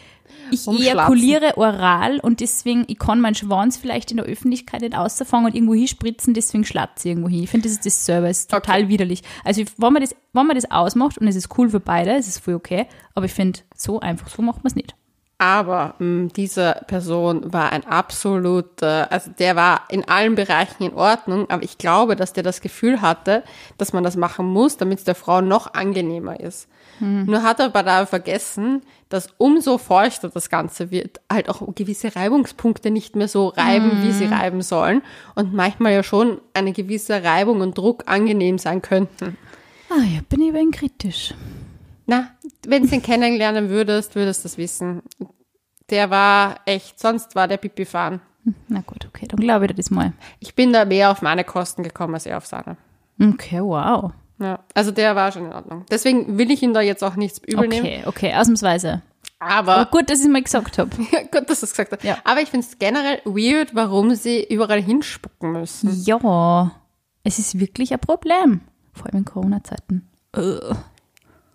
ich ejakuliere oral und deswegen, ich kann meinen Schwanz vielleicht in der Öffentlichkeit nicht ausfangen und irgendwo hinspritzen, deswegen schlatze ich irgendwo hin. Ich finde, das ist das das ist total widerlich. Also, wenn man, das, wenn man das ausmacht und es ist cool für beide, es ist voll okay, aber ich finde, so einfach, so macht man es nicht. Aber mh, diese Person war ein absoluter, also der war in allen Bereichen in Ordnung, aber ich glaube, dass der das Gefühl hatte, dass man das machen muss, damit es der Frau noch angenehmer ist. Nur hat er aber da vergessen, dass umso feuchter das Ganze wird, halt auch gewisse Reibungspunkte nicht mehr so reiben, wie sie reiben sollen und manchmal ja schon eine gewisse Reibung und Druck angenehm sein könnten. Ah ja, bin ich ein kritisch. Na, wenn du ihn kennenlernen würdest, würdest du das wissen. Der war echt, sonst war der Pipi-Fan. Na gut, okay, dann glaube ich dir das mal. Ich bin da mehr auf meine Kosten gekommen als er auf seine. Okay, wow. Ja, also der war schon in Ordnung. Deswegen will ich ihn da jetzt auch nichts übel nehmen. Okay, okay, ausnahmsweise. Aber Aber gut, dass ich es mal gesagt habe. Gut, dass du es gesagt hast. Ja. Aber ich finde es generell weird, warum sie überall hinspucken müssen. Ja, es ist wirklich ein Problem. Vor allem in Corona-Zeiten.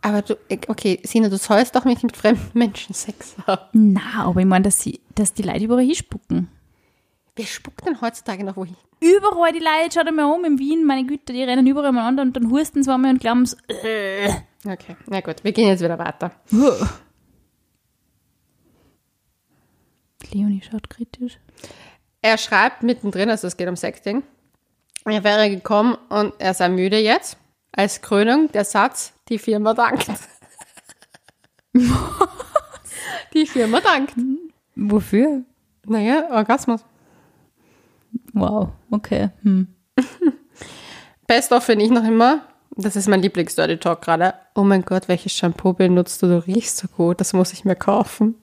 Aber du, okay, Sina, du sollst doch nicht mit fremden Menschen Sex haben. Na, aber ich meine, dass, sie, dass die Leute überall hinspucken. Wer spuckt denn heutzutage noch wohin? Überall die Leute, schaut einmal um in Wien, meine Güte, die rennen überall mal an und dann husten sie einmal und glauben so, äh. Okay, na gut, wir gehen jetzt wieder weiter. Leonie schaut kritisch. Er schreibt mittendrin, also es geht um Sexting, er wäre gekommen und er sei müde jetzt. Als Krönung der Satz, die Firma dankt. die Firma dankt. Wofür? Naja, Orgasmus. Wow, okay. Hm. Best of finde ich noch immer. Das ist mein Lieblings-Dirty Talk gerade. Oh mein Gott, welches Shampoo benutzt du? Du riechst so gut, das muss ich mir kaufen.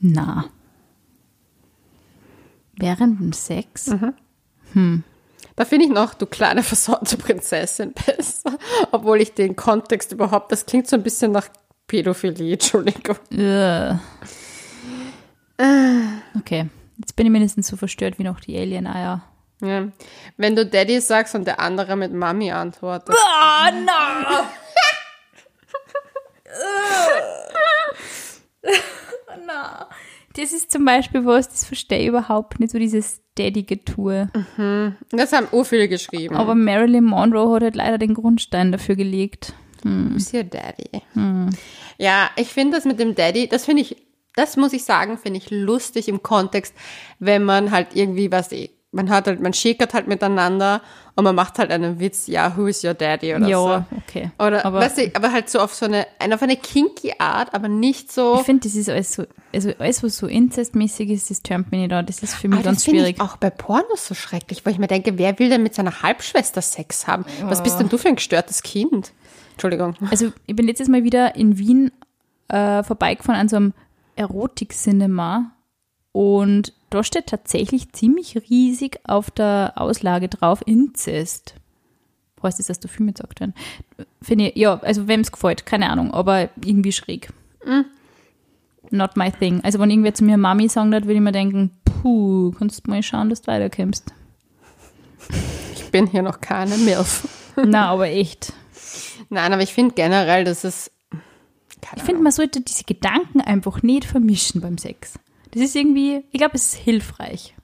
Na. Während dem Sex? Da finde ich noch, du kleine versorgte Prinzessin besser. Obwohl ich den Kontext überhaupt, das klingt so ein bisschen nach Pädophilie, Entschuldigung. Okay, jetzt bin ich mindestens so verstört wie noch die Alien-Eier. Ja. Wenn du Daddy sagst und der andere mit Mami antwortet. Oh, no! na. Das ist zum Beispiel was, das verstehe ich überhaupt nicht, so dieses Daddy-Getue. Das haben ur viele geschrieben. Aber Marilyn Monroe hat halt leider den Grundstein dafür gelegt. Who's your Daddy? Ja, ich finde das mit dem Daddy, das finde ich, das muss ich sagen, finde ich lustig im Kontext, wenn man halt irgendwie was, eh, man hat halt, man schickert halt miteinander und man macht halt einen Witz, ja, who is your daddy oder Ja, so. okay. Oder, aber weißt du, aber halt so auf so eine, auf eine kinky Art, aber nicht so. ich finde, das ist alles so, also alles, was so inzestmäßig ist, das turnt mich nicht an. Das ist für mich Aber das ganz finde schwierig. ich auch bei Pornos so schrecklich, weil ich mir denke, wer will denn mit seiner Halbschwester Sex haben? Was bist denn du für ein gestörtes Kind? Entschuldigung. Also ich bin letztes Mal wieder in Wien äh, vorbeigefahren an so einem Erotik-Cinema und da steht tatsächlich ziemlich riesig auf der Auslage drauf Inzest. Heißt das, dass da Filme gesagt werden? Finde ich, ja, also wem es gefällt, keine Ahnung, aber irgendwie schräg. Not my thing. Also wenn irgendwer zu mir Mami sagen wird, würde ich mir denken, puh, kannst du mal schauen, dass du weiterkommst. Ich bin hier noch keine Milf. Na, aber echt. Nein, aber ich finde generell, dass es. Ich finde, man sollte diese Gedanken einfach nicht vermischen beim Sex. Das ist irgendwie, ich glaube, es ist hilfreich.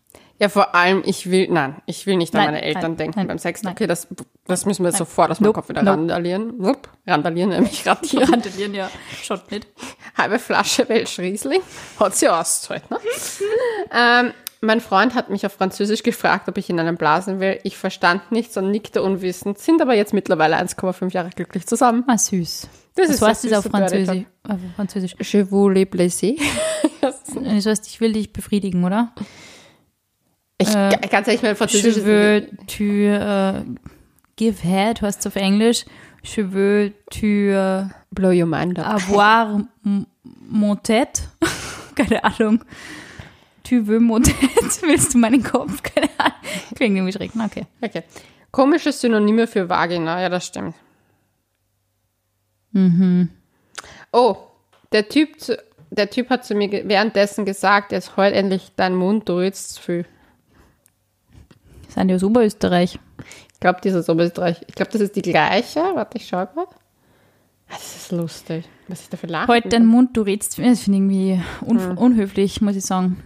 Ja, vor allem, ich will, nein, ich will nicht an Nein, meine Eltern nein, denken nein, beim Sex. Okay, das, das müssen wir jetzt sofort aus meinem Nope, Kopf wieder nope. randalieren. Wupp, randalieren, nämlich radieren. Randalieren, ja. Schaut nicht. Halbe Flasche Welsch Riesling. Hat sie ausgezahlt, ne? ähm, mein Freund hat mich auf Französisch gefragt, ob ich in einen blasen will. Ich verstand nichts und nickte unwissend, sind aber jetzt mittlerweile 1,5 Jahre glücklich zusammen. Ah, süß. Das Was ist heißt das auf Französisch? Auf Französisch. Je vous les plaisir. Das heißt, ich will dich befriedigen, oder? Ich, ganz ehrlich, mein Französisch Je veux tu äh, give head, heißt es auf Englisch. Je veux tu äh, blow your mind up. avoir mon tête. Keine Ahnung. Mon tête? Willst du meinen Kopf? Keine Ahnung. Klingt irgendwie schräg. Okay. Okay. Komische Synonyme für Vagina, ja, das stimmt. Oh, der Typ, zu, der typ hat zu mir währenddessen gesagt, jetzt heul endlich deinen Mund, du redest zu viel. Sind die aus Oberösterreich? Ich glaube, dieses Oberösterreich, ich glaube, das ist die gleiche. Warte, ich schau grad. Ah, Das ist lustig. Was ich dafür lache. Halt deinen Mund, du redst. Das finde ich irgendwie un unhöflich, muss ich sagen.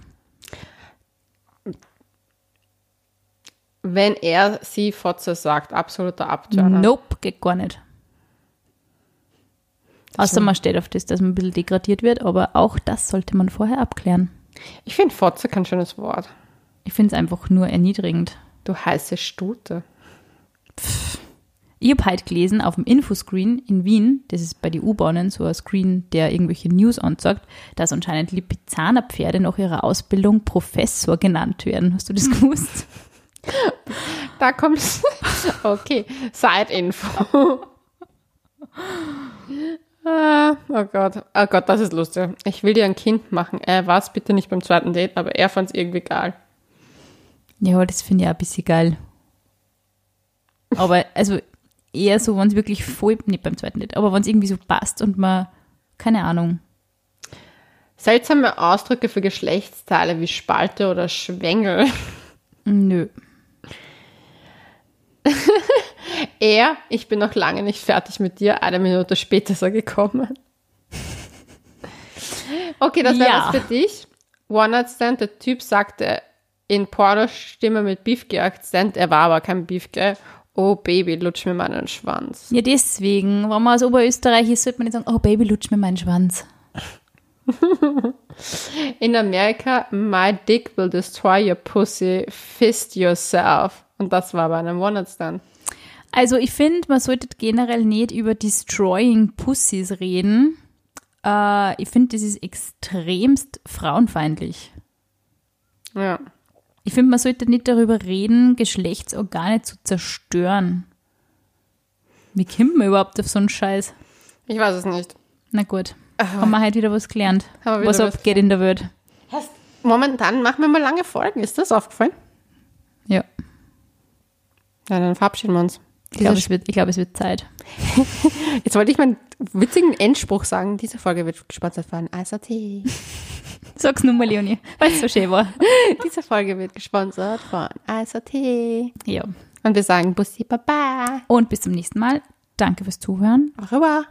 Wenn er sie Fotze sagt, absoluter Abturner. Nope, geht gar nicht. Außer man steht auf das, dass man ein bisschen degradiert wird, aber auch das sollte man vorher abklären. Ich finde Fotze kein schönes Wort. Ich finde es einfach nur erniedrigend. Du heiße Stute. Ich habe heute gelesen auf dem Infoscreen in Wien, das ist bei den U-Bahnen so ein Screen, der irgendwelche News anzeigt, dass anscheinend Lipizzaner Pferde nach ihrer Ausbildung Professor genannt werden. Hast du das gewusst? Da kommt's. Okay, Side-Info. Ah, oh Gott, oh Gott, das ist lustig. Ich will dir ein Kind machen. Er war es bitte nicht beim zweiten Date, aber er fand es irgendwie geil. Ja, das finde ich auch ein bisschen geil. Aber also, eher so, wenn es wirklich voll, nicht beim zweiten Date, aber wenn es irgendwie so passt und man, keine Ahnung. Seltsame Ausdrücke für Geschlechtsteile wie Spalte oder Schwengel. Nö. Er, ich bin noch lange nicht fertig mit dir, eine Minute später ist er gekommen. Okay, das wäre Ja. was für dich. One Night Stand, der Typ sagte in Pornostimme mit Beefcake-Akzent, er war aber kein Beefcake. Oh Baby, lutsch mir meinen Schwanz. Ja, deswegen, wenn man aus Oberösterreich ist, sollte man nicht sagen, oh Baby, lutsch mir meinen Schwanz. In Amerika, my dick will destroy your pussy, fist yourself. Und das war bei einem One Night Stand. Also ich finde, man sollte generell nicht über Destroying Pussies reden. Äh, ich finde, das ist extremst frauenfeindlich. Ja. Ich finde, man sollte nicht darüber reden, Geschlechtsorgane zu zerstören. Wie kommt man überhaupt auf so einen Scheiß? Ich weiß es nicht. Na gut, haben wir heute wieder was gelernt, wieder was abgeht in der Welt. Momentan machen wir mal lange Folgen. Ist das aufgefallen? Ja, Ja, dann verabschieden wir uns. ich glaube, es, glaub, es wird Zeit. Jetzt wollte ich meinen witzigen Endspruch sagen. Diese Folge wird gesponsert von ISAT. Sag's nur mal, Leonie, weil es so schön war. Diese Folge wird gesponsert von ISAT. Ja, Und wir sagen Bussi Baba. und bis zum nächsten Mal. Danke fürs Zuhören. Au revoir.